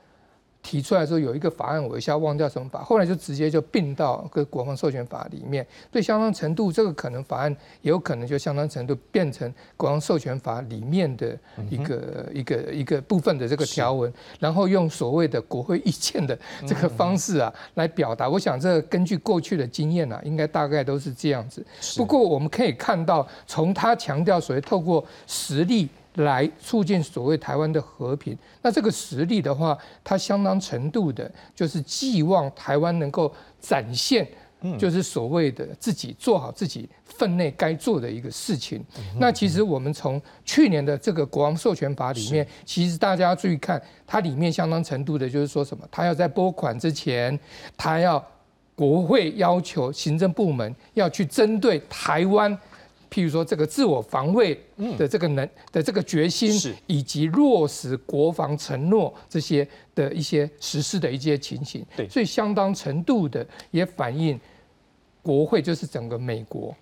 提出来说有一个法案，我一下忘掉什么法，后来就直接就并到个国防授权法里面。对相当程度，这个可能法案也有可能就相当程度变成国防授权法里面的一个一个一个部分的这个条文，然后用所谓的国会意见的这个方式啊来表达。我想这根据过去的经验啊，应该大概都是这样子。不过我们可以看到，从他强调所谓透过实力。来促进所谓台湾的和平，那这个实力的话，它相当程度的，就是寄望台湾能够展现，就是所谓的自己做好自己分内该做的一个事情。那其实我们从去年的这个国王授权法里面，其实大家注意看，它里面相当程度的就是说什么，它要在拨款之前，它要国会要求行政部门要去针对台湾。譬如说，这个自我防卫的这个能的这个决心，以及落实国防承诺这些的一些实施的一些情形，对，所以相当程度的也反映国会就是整个美国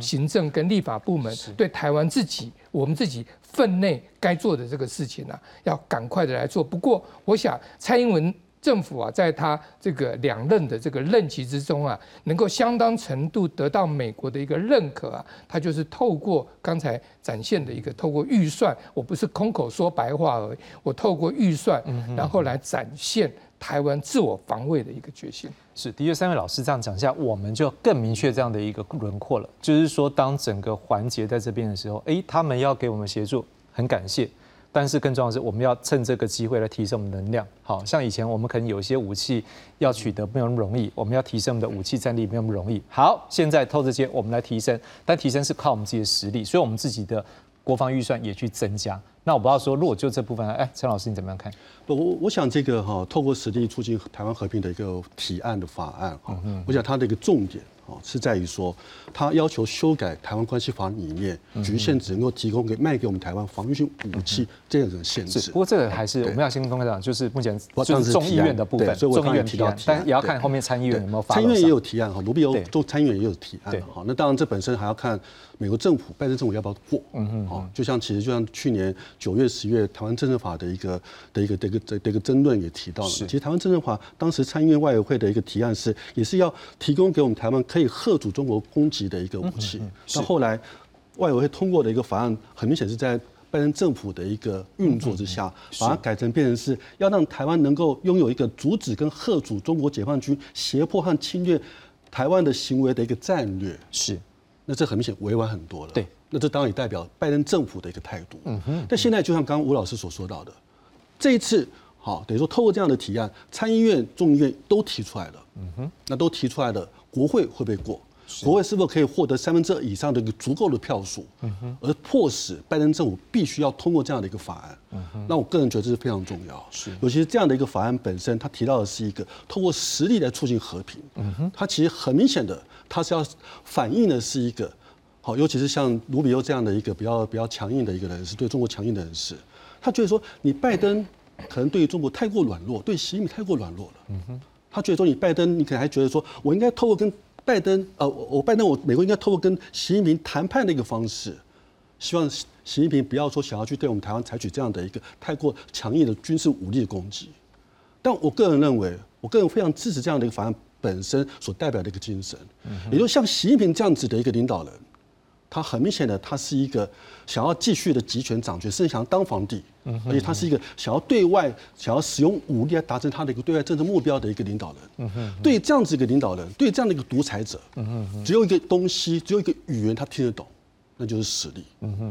行政跟立法部门对台湾自己我们自己分内该做的这个事情呢，要赶快的来做。不过，我想蔡英文。政府啊，在他这个两任的这个任期之中啊，能够相当程度得到美国的一个认可啊，他就是透过刚才展现的一个透过预算，我不是空口说白话而已，我透过预算，然后来展现台湾自我防卫的一个决心。是，的确，三位老师这样讲一下，我们就更明确这样的一个轮廓了。就是说，当整个环节在这边的时候，哎，他们要给我们协助，很感谢。但是更重要的是，我们要趁这个机会来提升我们能量。好像以前我们可能有一些武器要取得没有那么容易，我们要提升我们的武器战力没有那么容易。好，现在透这些我们来提升，但提升是靠我们自己的实力，所以我们自己的国防预算也去增加。那我不知道说，如果就这部分，哎，陈老师你怎么样看？不，我我想这个哈，透过实力促进台湾和平的一个提案的法案哈，我想它的一个重点。哦，是在于说，他要求修改《台湾关系法》里面局限只能够提供给卖给我们台湾防御性武器这样的限制。不过这个还是我们要先跟大家讲，就是目前就是众议院的部分，众议院提到，但也要看后面参议院有没有发。参议院也有提案哈，卢比欧做参议院也有提案哈。那当然这本身还要看。美国政府、拜登政府要不要过？嗯嗯，哦，就像其实就像去年九月、十月台湾政治法的一个的一个的一个的一个争论也提到了。其实台湾政治法当时参议院外委会的一个提案是，也是要提供给我们台湾可以吓阻中国攻击的一个武器。但后来外委会通过的一个法案，很明显是在拜登政府的一个运作之下，把它改成变成是要让台湾能够拥有一个阻止跟吓阻中国解放军胁迫和侵略台湾的行为的一个战略。是。那这很明显委婉很多了。对，那这当然也代表拜登政府的一个态度。嗯哼。但现在就像刚刚吴老师所说到的，这一次好，等于说透过这样的提案，参议院、众议院都提出来了。嗯哼。那都提出来了，国会会不会过？国会是否可以获得三分之二以上的一个足够的票数？嗯哼。而迫使拜登政府必须要通过这样的一个法案。嗯哼。那我个人觉得这是非常重要。是。尤其是这样的一个法案本身，它提到的是一个通过实力来促进和平。嗯哼。它其实很明显的。它是要反映的是一个好，尤其是像卢比欧这样的一个比较比较强硬的一个人士，对中国强硬的人士，他觉得说你拜登可能对于中国太过软弱，对习近平太过软弱了。他觉得说你拜登，你可能还觉得说我应该透过跟拜登，呃，我拜登，我美国应该透过跟习近平谈判的一个方式，希望习近平不要说想要去对我们台湾采取这样的一个太过强硬的军事武力的攻击。但我个人认为，我个人非常支持这样的一个法案。本身所代表的一个精神，也就像习近平这样子的一个领导人，他很明显的，他是一个想要继续的集权掌权，甚至想要当皇帝，而且他是一个想要对外想要使用武力来达成他的一个对外政治目标的一个领导人。对这样子一个领导人，对这样的一个独裁者，只有一个东西，只有一个语言他听得懂，那就是实力。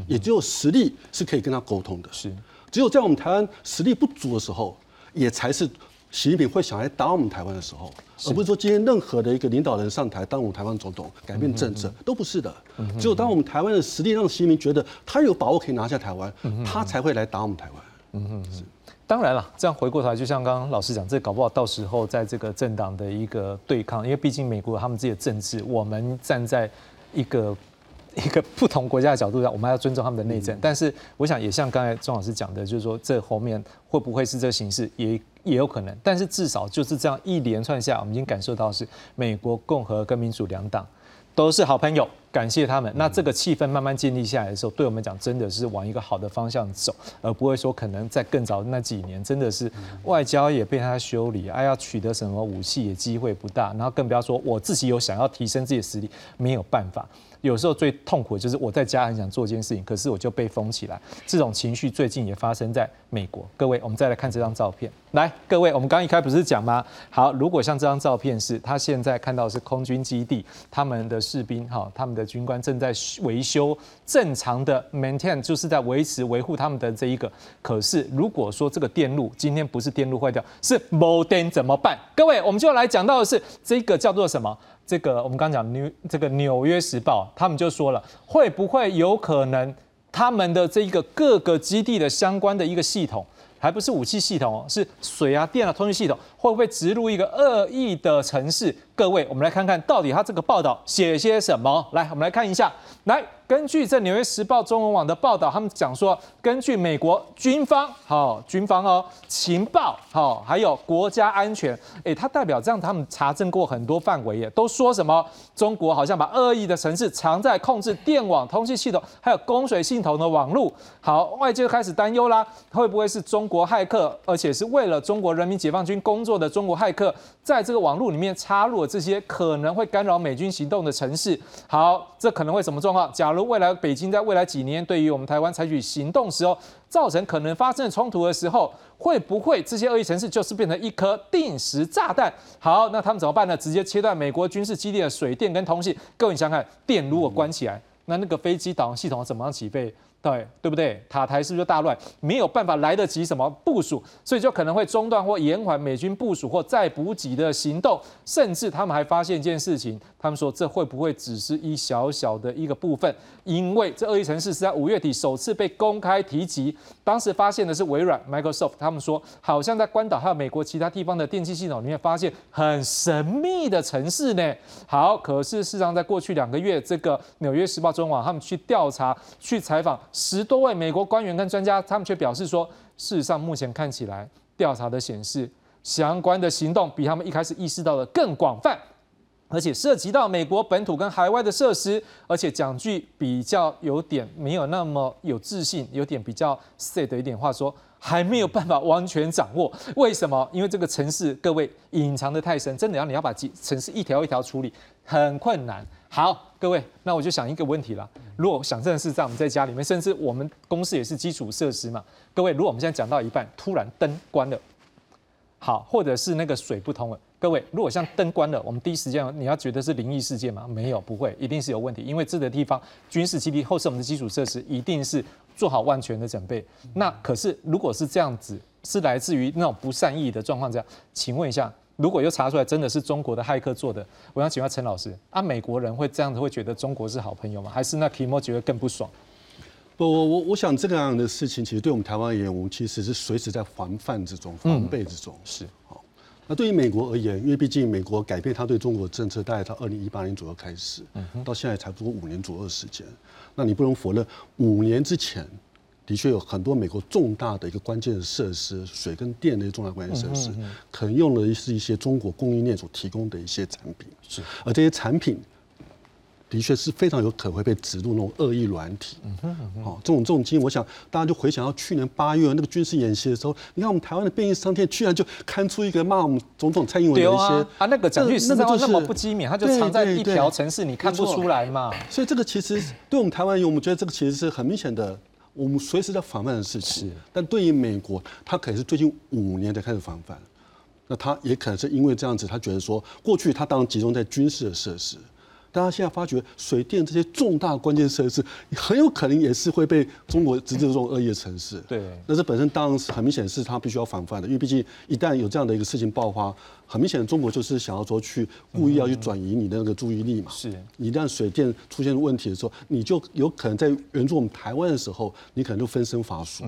也只有实力是可以跟他沟通的。是，只有在我们台湾实力不足的时候，也才是。习近平会想来打我们台湾的时候，而不是说今天任何的一个领导人上台当我们台湾总统改变政策都不是的。只有当我们台湾的实力让习近平觉得他有把握可以拿下台湾，他才会来打我们台湾。嗯哼，是。当然了，这样回过头来，就像刚刚老师讲，这搞不好到时候在这个政党的一个对抗，因为毕竟美国他们自己的政治，我们站在一个 [LAUGHS] 一个不同国家的角度上，我们要尊重他们的内政。但是我想也像刚才钟老师讲的，就是说这后面会不会是这个形式也。也有可能，但是至少就是这样一连串下，我们已经感受到是美国共和跟民主两党都是好朋友，感谢他们。那这个气氛慢慢建立下来的时候，对我们讲真的是往一个好的方向走，而不会说可能在更早那几年真的是外交也被他修理，哎，要取得什么武器也机会不大，然后更不要说我自己有想要提升自己的实力，没有办法。有时候最痛苦的就是我在家很想做一件事情，可是我就被封起来。这种情绪最近也发生在美国。各位，我们再来看这张照片。来，各位，我们刚一开不是讲吗？好，如果像这张照片是，他现在看到是空军基地，他们的士兵哈，他们的军官正在维修正常的 maintain，就是在维持维护他们的这一个。可是如果说这个电路今天不是电路坏掉，是没电怎么办？各位，我们就来讲到的是这个叫做什么？这个我们刚讲纽这个纽约时报，他们就说了，会不会有可能他们的这一个各个基地的相关的一个系统，还不是武器系统，是水啊、电啊、通讯系统，会不会植入一个恶意的城市？各位，我们来看看到底他这个报道写些什么。来，我们来看一下，来。根据这《纽约时报》中文网的报道，他们讲说，根据美国军方，好军方哦，情报，好还有国家安全，哎，他代表这样，他们查证过很多范围耶，都说什么？中国好像把恶意的城市藏在控制电网、通信系统，还有供水系统的网络。好，外界开始担忧啦，会不会是中国骇客，而且是为了中国人民解放军工作的中国骇客，在这个网络里面插入了这些可能会干扰美军行动的城市？好，这可能会什么状况？假如未来北京在未来几年对于我们台湾采取行动时候，造成可能发生的冲突的时候，会不会这些恶意城市就是变成一颗定时炸弹？好，那他们怎么办呢？直接切断美国军事基地的水电跟通信。各位想想看，电如果关起来，那那个飞机导航系统怎么样起飞？对对不对？塔台是不是大乱？没有办法来得及什么部署，所以就可能会中断或延缓美军部署或再补给的行动。甚至他们还发现一件事情，他们说这会不会只是一小小的一个部分？因为这恶意城市是在五月底首次被公开提及，当时发现的是微软 Microsoft，他们说好像在关岛还有美国其他地方的电气系统里面发现很神秘的城市呢。好，可是事实上在过去两个月，这个纽约时报中网他们去调查、去采访。十多位美国官员跟专家，他们却表示说，事实上目前看起来，调查的显示，相关的行动比他们一开始意识到的更广泛，而且涉及到美国本土跟海外的设施，而且讲句比较有点没有那么有自信，有点比较 sad 的一点话说，还没有办法完全掌握。为什么？因为这个城市各位隐藏的太深，真的要你要把城市一条一条处理，很困难。好，各位，那我就想一个问题了。如果想真的是在我们在家里面，甚至我们公司也是基础设施嘛。各位，如果我们现在讲到一半，突然灯关了，好，或者是那个水不通了，各位，如果像灯关了，我们第一时间你要觉得是灵异事件吗？没有，不会，一定是有问题，因为这个地方军事基地或是我们的基础设施，一定是做好万全的准备。那可是如果是这样子，是来自于那种不善意的状况，这样，请问一下。如果又查出来真的是中国的骇客做的，我想请问陈老师，啊，美国人会这样子会觉得中国是好朋友吗？还是那 Kimo 觉得更不爽？不，我我我想这个样的事情，其实对我们台湾而言，我们其实是随时在防范之中、防备之中。是，好。那对于美国而言，因为毕竟美国改变它对中国政策，大概到二零一八年左右开始，到现在才不过五年左右的时间。那你不能否认，五年之前。的确有很多美国重大的一个关键的设施，水跟电的重大关键设施，可能用的是一些中国供应链所提供的一些产品。是，而这些产品的的确是非常有可能会被植入那种恶意软体。哦，这种这种经验，我想大家就回想到去年八月那个军事演习的时候，你看我们台湾的便利商店居然就刊出一个骂我们总统蔡英文的一些啊，那个讲句实在话那么不机敏，他就藏在一条城市，你看不出来嘛。所以这个其实 [CLEARS THROAT] 对我们台湾人，我们觉得这个其实是很明显的，我们随时在防范的事情。但对于美国，他可能是最近五年才开始防范。那他也可能是因为这样子，他觉得说，过去他当然集中在军事的设施。但他现在发觉水电这些重大关键设施，很有可能也是会被中国直接这种恶意的城市。对，那这本身当然是很明显是他必须要防范的，因为毕竟一旦有这样的一个事情爆发。很明显，中国就是想要说去故意要去转移你的那个注意力嘛。是，一旦水电出现问题的时候，你就有可能在援助我们台湾的时候，你可能就分身乏术。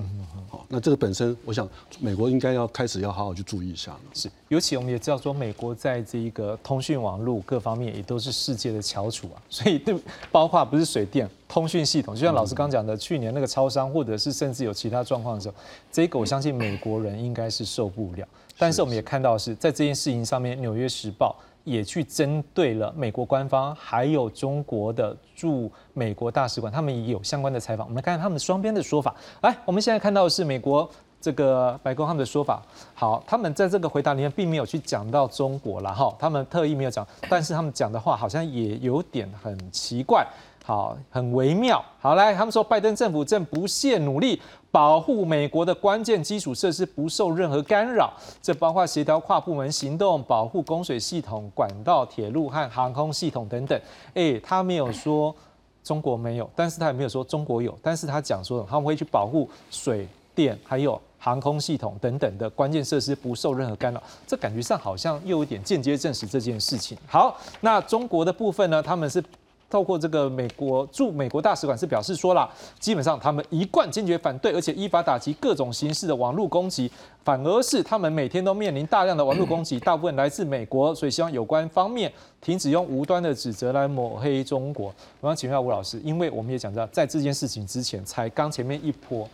好，那这个本身，我想美国应该要开始要好好去注意一下了。是，尤其我们也知道说，美国在这一个通讯网络各方面也都是世界的翘楚啊。[LAUGHS] 所以，对，包括不是水电、通讯系统，就像老师刚讲的，去年那个超商，或者是甚至有其他状况的时候，这个我相信美国人应该是受不了。但是我们也看到是在这件事情上面，《纽约时报》也去针对了美国官方，还有中国的驻美国大使馆，他们也有相关的采访。我们来看看他们双边的说法。来，我们现在看到的是美国这个白宫他们的说法。好，他们在这个回答里面并没有去讲到中国了哈，他们特意没有讲，但是他们讲的话好像也有点很奇怪，好，很微妙。好，来，他们说拜登政府正不懈努力。保护美国的关键基础设施不受任何干扰，这包括协调跨部门行动、保护供水系统、管道、铁路和航空系统等等。哎，他没有说中国没有，但是他也没有说中国有，但是他讲说他们会去保护水电还有航空系统等等的关键设施不受任何干扰。这感觉上好像又有点间接证实这件事情。好，那中国的部分呢？他们是。透过这个美国驻美国大使馆是表示说了，基本上他们一贯坚决反对，而且依法打击各种形式的网络攻击，反而是他们每天都面临大量的网络攻击，[CLEARS THROAT] 大部分来自美国，所以希望有关方面停止用无端的指责来抹黑中国。我想请问下吴老师，因为我们也讲到，在这件事情之前，才刚前面一波，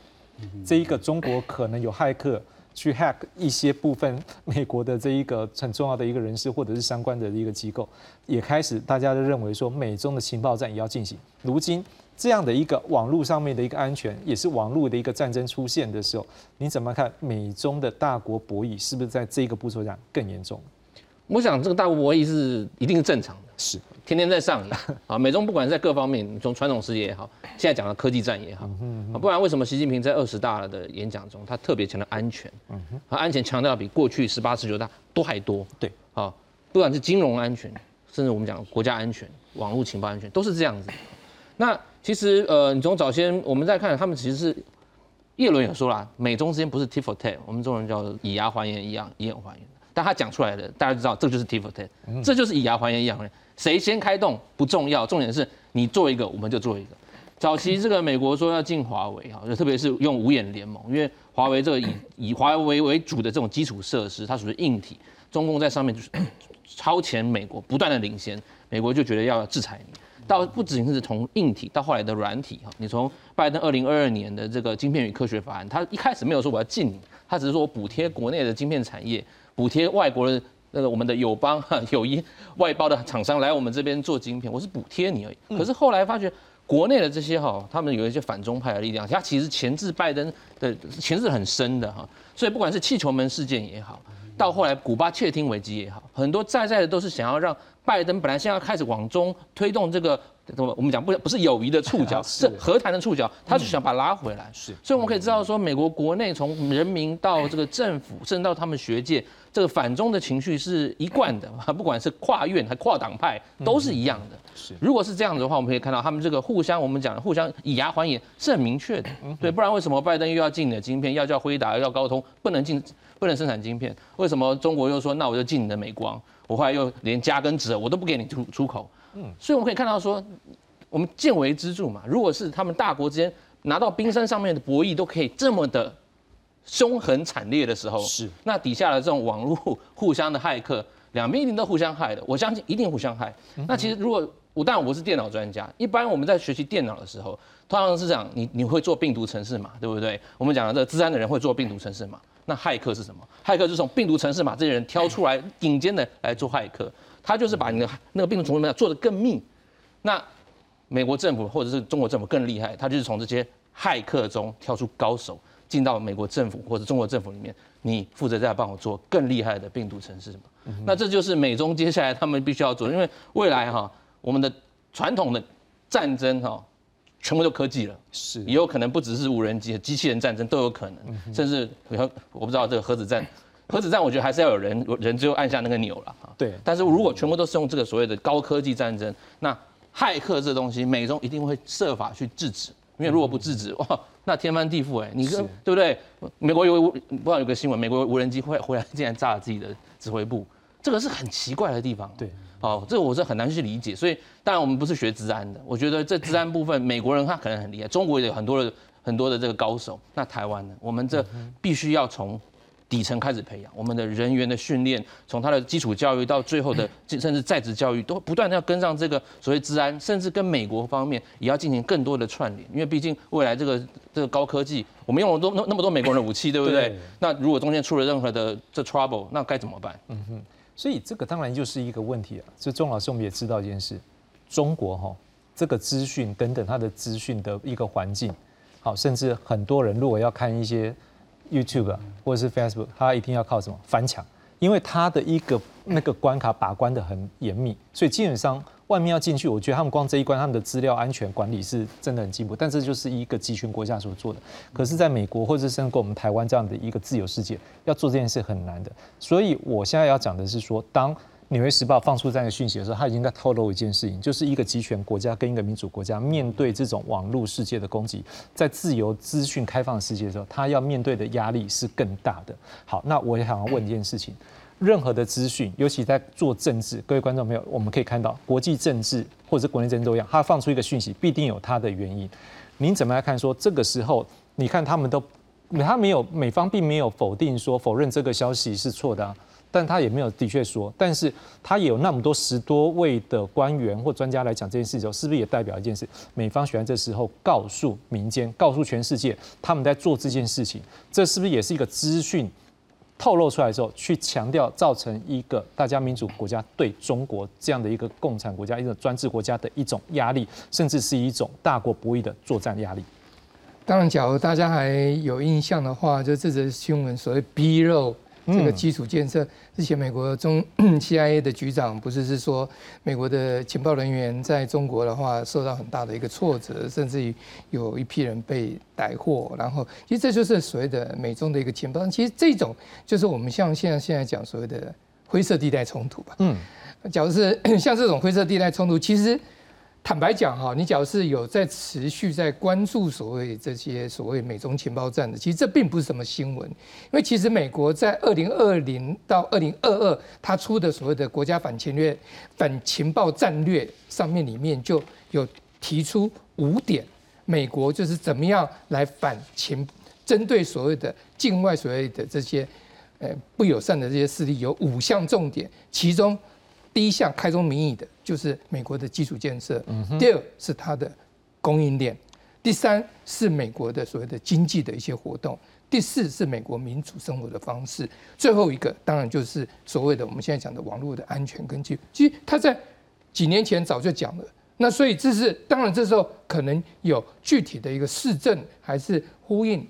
这一个中国可能有骇客。去 hack 一些部分美国的这一个很重要的一个人士，或者是相关的一个机构，也开始大家都认为说美中的情报战也要进行。如今这样的一个网络上面的一个安全，也是网络的一个战争出现的时候，你怎么看美中的大国博弈是不是在这个步骤上更严重？我想这个大国博弈是一定是正常的，是。天天在上 [LAUGHS] 演啊！美中不管在各方面，从传统事业也好，现在讲的科技战也好，啊，不然为什么习近平在二十大的演讲中，他特别强调安全，啊，安全强调比过去十八、十九大都还多。对，啊，不管是金融安全，甚至我们讲国家安全、网络情报安全，都是这样子。那其实，呃，你从早先我们在看，他们其实是叶伦也说了，美中之间不是 tit for tat，我们中文叫以牙还牙一样，以眼还眼。但他讲出来的，大家就知道，这就是 tit for tat，这就是以牙还眼一样。谁先开动不重要，重点是你做一个，我们就做一个。早期这个美国说要进华为哈，就特别是用五眼联盟，因为华为这个以 [COUGHS] 以华为为主的这种基础设施，它属于硬体，中共在上面就是 [COUGHS] 超前美国，不断的领先，美国就觉得要制裁你。到不仅是从硬体，到后来的软体哈，你从拜登二零二二年的这个晶片与科学法案，他一开始没有说我要禁你，他只是说我补贴国内的晶片产业，补贴外国的。那个我们的友邦哈友谊外包的厂商来我们这边做晶片，我是补贴你而已。可是后来发觉国内的这些哈，他们有一些反中派的力量，他其实钳制拜登的钳制很深的哈。所以不管是气球门事件也好，到后来古巴窃听危机也好，很多在在的都是想要让拜登本来现在开始往中推动这个。我们讲不不是友谊的触角，[LAUGHS] 是和谈的触角，他是想把它拉回来。是，所以我们可以知道说，美国国内从人民到这个政府，甚至到他们学界，这个反中的情绪是一贯的，[LAUGHS] 不管是跨院还跨党派，都是一样的。是，如果是这样子的话，我们可以看到他们这个互相，我们讲互相以牙还牙是很明确的。对，不然为什么拜登又要禁你的晶片，要叫辉达要高通不能进不能生产晶片？为什么中国又说那我就禁你的美光？我后来又连加跟值我都不给你出出口。嗯，所以我们可以看到说，我们见微知著嘛。如果是他们大国之间拿到冰山上面的博弈都可以这么的凶狠惨烈的时候，是那底下的这种网络互相的骇客，两边一定都互相害的。我相信一定互相害。那其实如果我当然我是电脑专家，一般我们在学习电脑的时候，通常是讲你你会做病毒程式嘛，对不对？我们讲的这个自然的人会做病毒程式嘛，那骇客是什么？骇客就是从病毒程式嘛这些人挑出来顶尖的来做骇客。他就是把你的那个病毒从里面做的更密，那美国政府或者是中国政府更厉害，他就是从这些骇客中挑出高手，进到美国政府或者中国政府里面，你负责再帮我做更厉害的病毒城市嘛？那这就是美中接下来他们必须要做，因为未来哈，我们的传统的战争哈，全部都科技了，是也有可能不只是无人机、机器人战争都有可能，甚至我不知道这个核子战。核子战，我觉得还是要有人，人只有按下那个钮了啊。对。但是如果全部都是用这个所谓的高科技战争，那骇客这东西，美中一定会设法去制止。因为如果不制止，哇，那天翻地覆哎！你说对不对？美国有不知道有个新闻，美国无人机会回来竟然炸了自己的指挥部，这个是很奇怪的地方。对。哦，这个我是很难去理解。所以当然我们不是学治安的，我觉得这治安部分，美国人他可能很厉害，中国也有很多的很多的这个高手。那台湾呢？我们这必须要从。底层开始培养我们的人员的训练，从他的基础教育到最后的甚至在职教育，都不断的要跟上这个所谓治安，甚至跟美国方面也要进行更多的串联。因为毕竟未来这个这个高科技，我们用了多那那么多美国人的武器，对不对？那如果中间出了任何的这 trouble，那该怎么办？嗯哼，所以这个当然就是一个问题啊。就钟老师，我们也知道一件事，中国哈这个资讯等等它的资讯的一个环境，好，甚至很多人如果要看一些。YouTube 或者是 Facebook，它一定要靠什么翻墙？因为它的一个那个关卡把关的很严密，所以基本上外面要进去，我觉得他们光这一关，他们的资料安全管理是真的很进步。但这就是一个集权国家所做的。可是，在美国或者甚至我们台湾这样的一个自由世界，要做这件事很难的。所以我现在要讲的是说，当纽约时报放出这样的讯息的时候，他已经在透露一件事情，就是一个集权国家跟一个民主国家面对这种网络世界的攻击，在自由资讯开放的世界的时候，他要面对的压力是更大的。好，那我也想要问一件事情：任何的资讯，尤其在做政治，各位观众朋友，我们可以看到国际政治或者国内政治都一样，他放出一个讯息，必定有他的原因。您怎么来看？说这个时候，你看他们都，他没有美方并没有否定说否认这个消息是错的。但他也没有的确说，但是他也有那么多十多位的官员或专家来讲这件事情，是不是也代表一件事？美方喜欢这时候告诉民间、告诉全世界，他们在做这件事情，这是不是也是一个资讯透露出来之后，去强调造成一个大家民主国家对中国这样的一个共产国家、一个专制国家的一种压力，甚至是一种大国博弈的作战压力？当然，假如大家还有印象的话，就这则新闻所谓逼肉。这个基础建设，之前美国中 [CLEARS THROAT] CIA 的局长不是是说，美国的情报人员在中国的话受到很大的一个挫折，甚至于有一批人被逮获。然后，其实这就是所谓的美中的一个情报。其实这种就是我们像现在现在讲所谓的灰色地带冲突吧。嗯，假如是像这种灰色地带冲突，其实。坦白讲哈，你假如是有在持续在关注所谓这些所谓美中情报战的，其实这并不是什么新闻，因为其实美国在二零二零到二零二二，它出的所谓的国家反侵略反情报战略上面里面就有提出五点，美国就是怎么样来反情，针对所谓的境外所谓的这些呃不友善的这些势力，有五项重点，其中。第一项开宗明义的就是美国的基础建设，第二是它的供应链，第三是美国的所谓的经济的一些活动，第四是美国民主生活的方式，最后一个当然就是所谓的我们现在讲的网络的安全跟基。其实他在几年前早就讲了，那所以这是当然这时候可能有具体的一个市政还是呼应。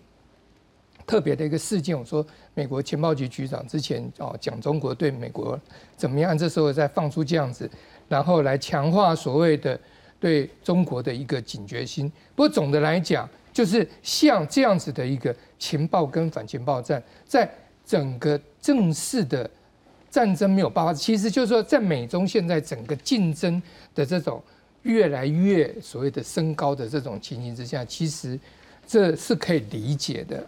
特别的一个事件，我说美国情报局局长之前哦讲中国对美国怎么样，这时候再放出这样子，然后来强化所谓的对中国的一个警觉心。不过总的来讲，就是像这样子的一个情报跟反情报战，在整个正式的战争没有爆发，其实就是说在美中现在整个竞争的这种越来越所谓的升高的这种情形之下，其实这是可以理解的。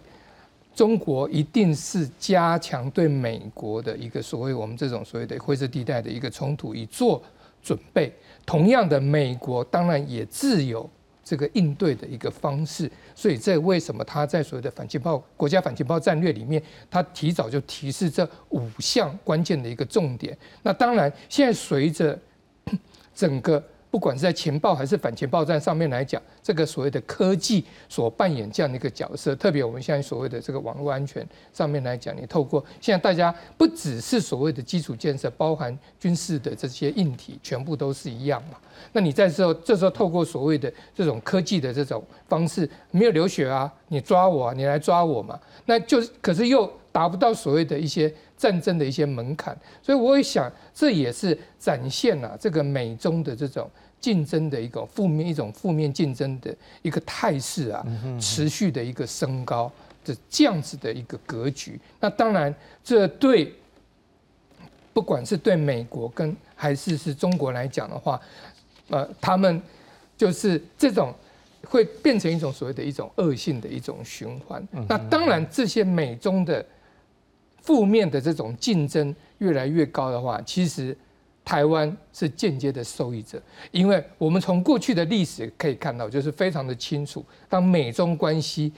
中国一定是加强对美国的一个所谓我们这种所谓的灰色地带的一个冲突以做准备。同样的，美国当然也自有这个应对的一个方式。所以，这为什么他在所谓的反情报国家反情报战略里面，他提早就提示这五项关键的一个重点。那当然，现在随着整个。不管是在情报还是反情报战上面来讲，这个所谓的科技所扮演这样的一个角色，特别我们现在所谓的这个网络安全上面来讲，你透过现在大家不只是所谓的基础建设，包含军事的这些硬体，全部都是一样嘛。那你在时候这时候透过所谓的这种科技的这种方式，没有流血啊，你抓我，啊，你来抓我嘛，那就可是又达不到所谓的一些战争的一些门槛，所以我也想，这也是展现了这个美中的这种竞争的一个负面一种负面竞争的一个态势啊，持续的一个升高的这样子的一个格局。那当然，这对不管是对美国跟还是是中国来讲的话。呃，他们就是这种会变成一种所谓的一种恶性的一种循环。那当然，这些美中的负面的这种竞争越来越高的话，其实台湾是间接的受益者，因为我们从过去的历史可以看到，就是非常的清楚，当美中关系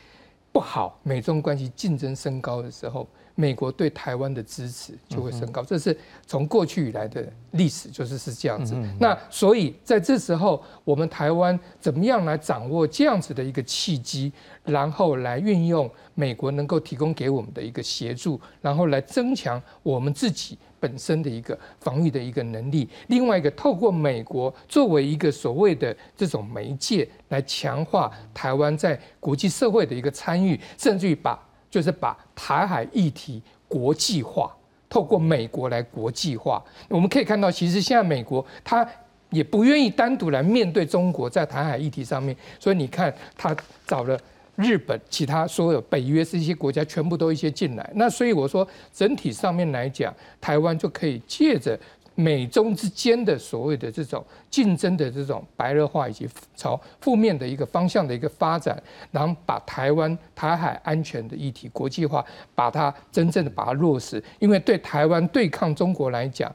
不好、美中关系竞争升高的时候。美国对台湾的支持就会升高，这是从过去以来的历史就是是这样子。那所以在这时候，我们台湾怎么样来掌握这样子的一个契机，然后来运用美国能够提供给我们的一个协助，然后来增强我们自己本身的一个防御的一个能力。另外一个，透过美国作为一个所谓的这种媒介，来强化台湾在国际社会的一个参与，甚至于把。就是把台海议题国际化，透过美国来国际化。我们可以看到，其实现在美国他也不愿意单独来面对中国在台海议题上面，所以你看他找了日本、其他所有北约这些国家全部都一些进来。那所以我说，整体上面来讲，台湾就可以借着。美中之间的所谓的这种竞争的这种白热化，以及朝负面的一个方向的一个发展，然后把台湾台海安全的议题国际化，把它真正的把它落实。因为对台湾对抗中国来讲，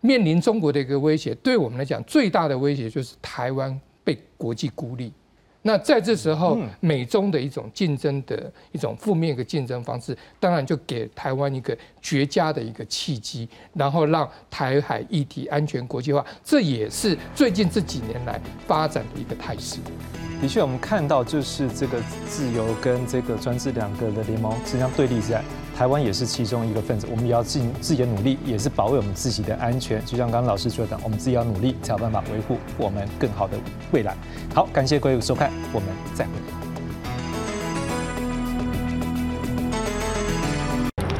面临中国的一个威胁，对我们来讲最大的威胁就是台湾被国际孤立。那在这时候，美中的一种竞争的一种负面一个竞争方式，当然就给台湾一个绝佳的一个契机，然后让台海议题安全国际化，这也是最近这几年来发展的一个态势。的确，我们看到就是这个自由跟这个专制两个的联盟实际上对立在。台湾也是其中一个分子，我们也要尽自己的努力，也是保卫我们自己的安全。就像刚刚老师说的，我们自己要努力，才有办法维护我们更好的未来。好，感谢各位收看，我们再会。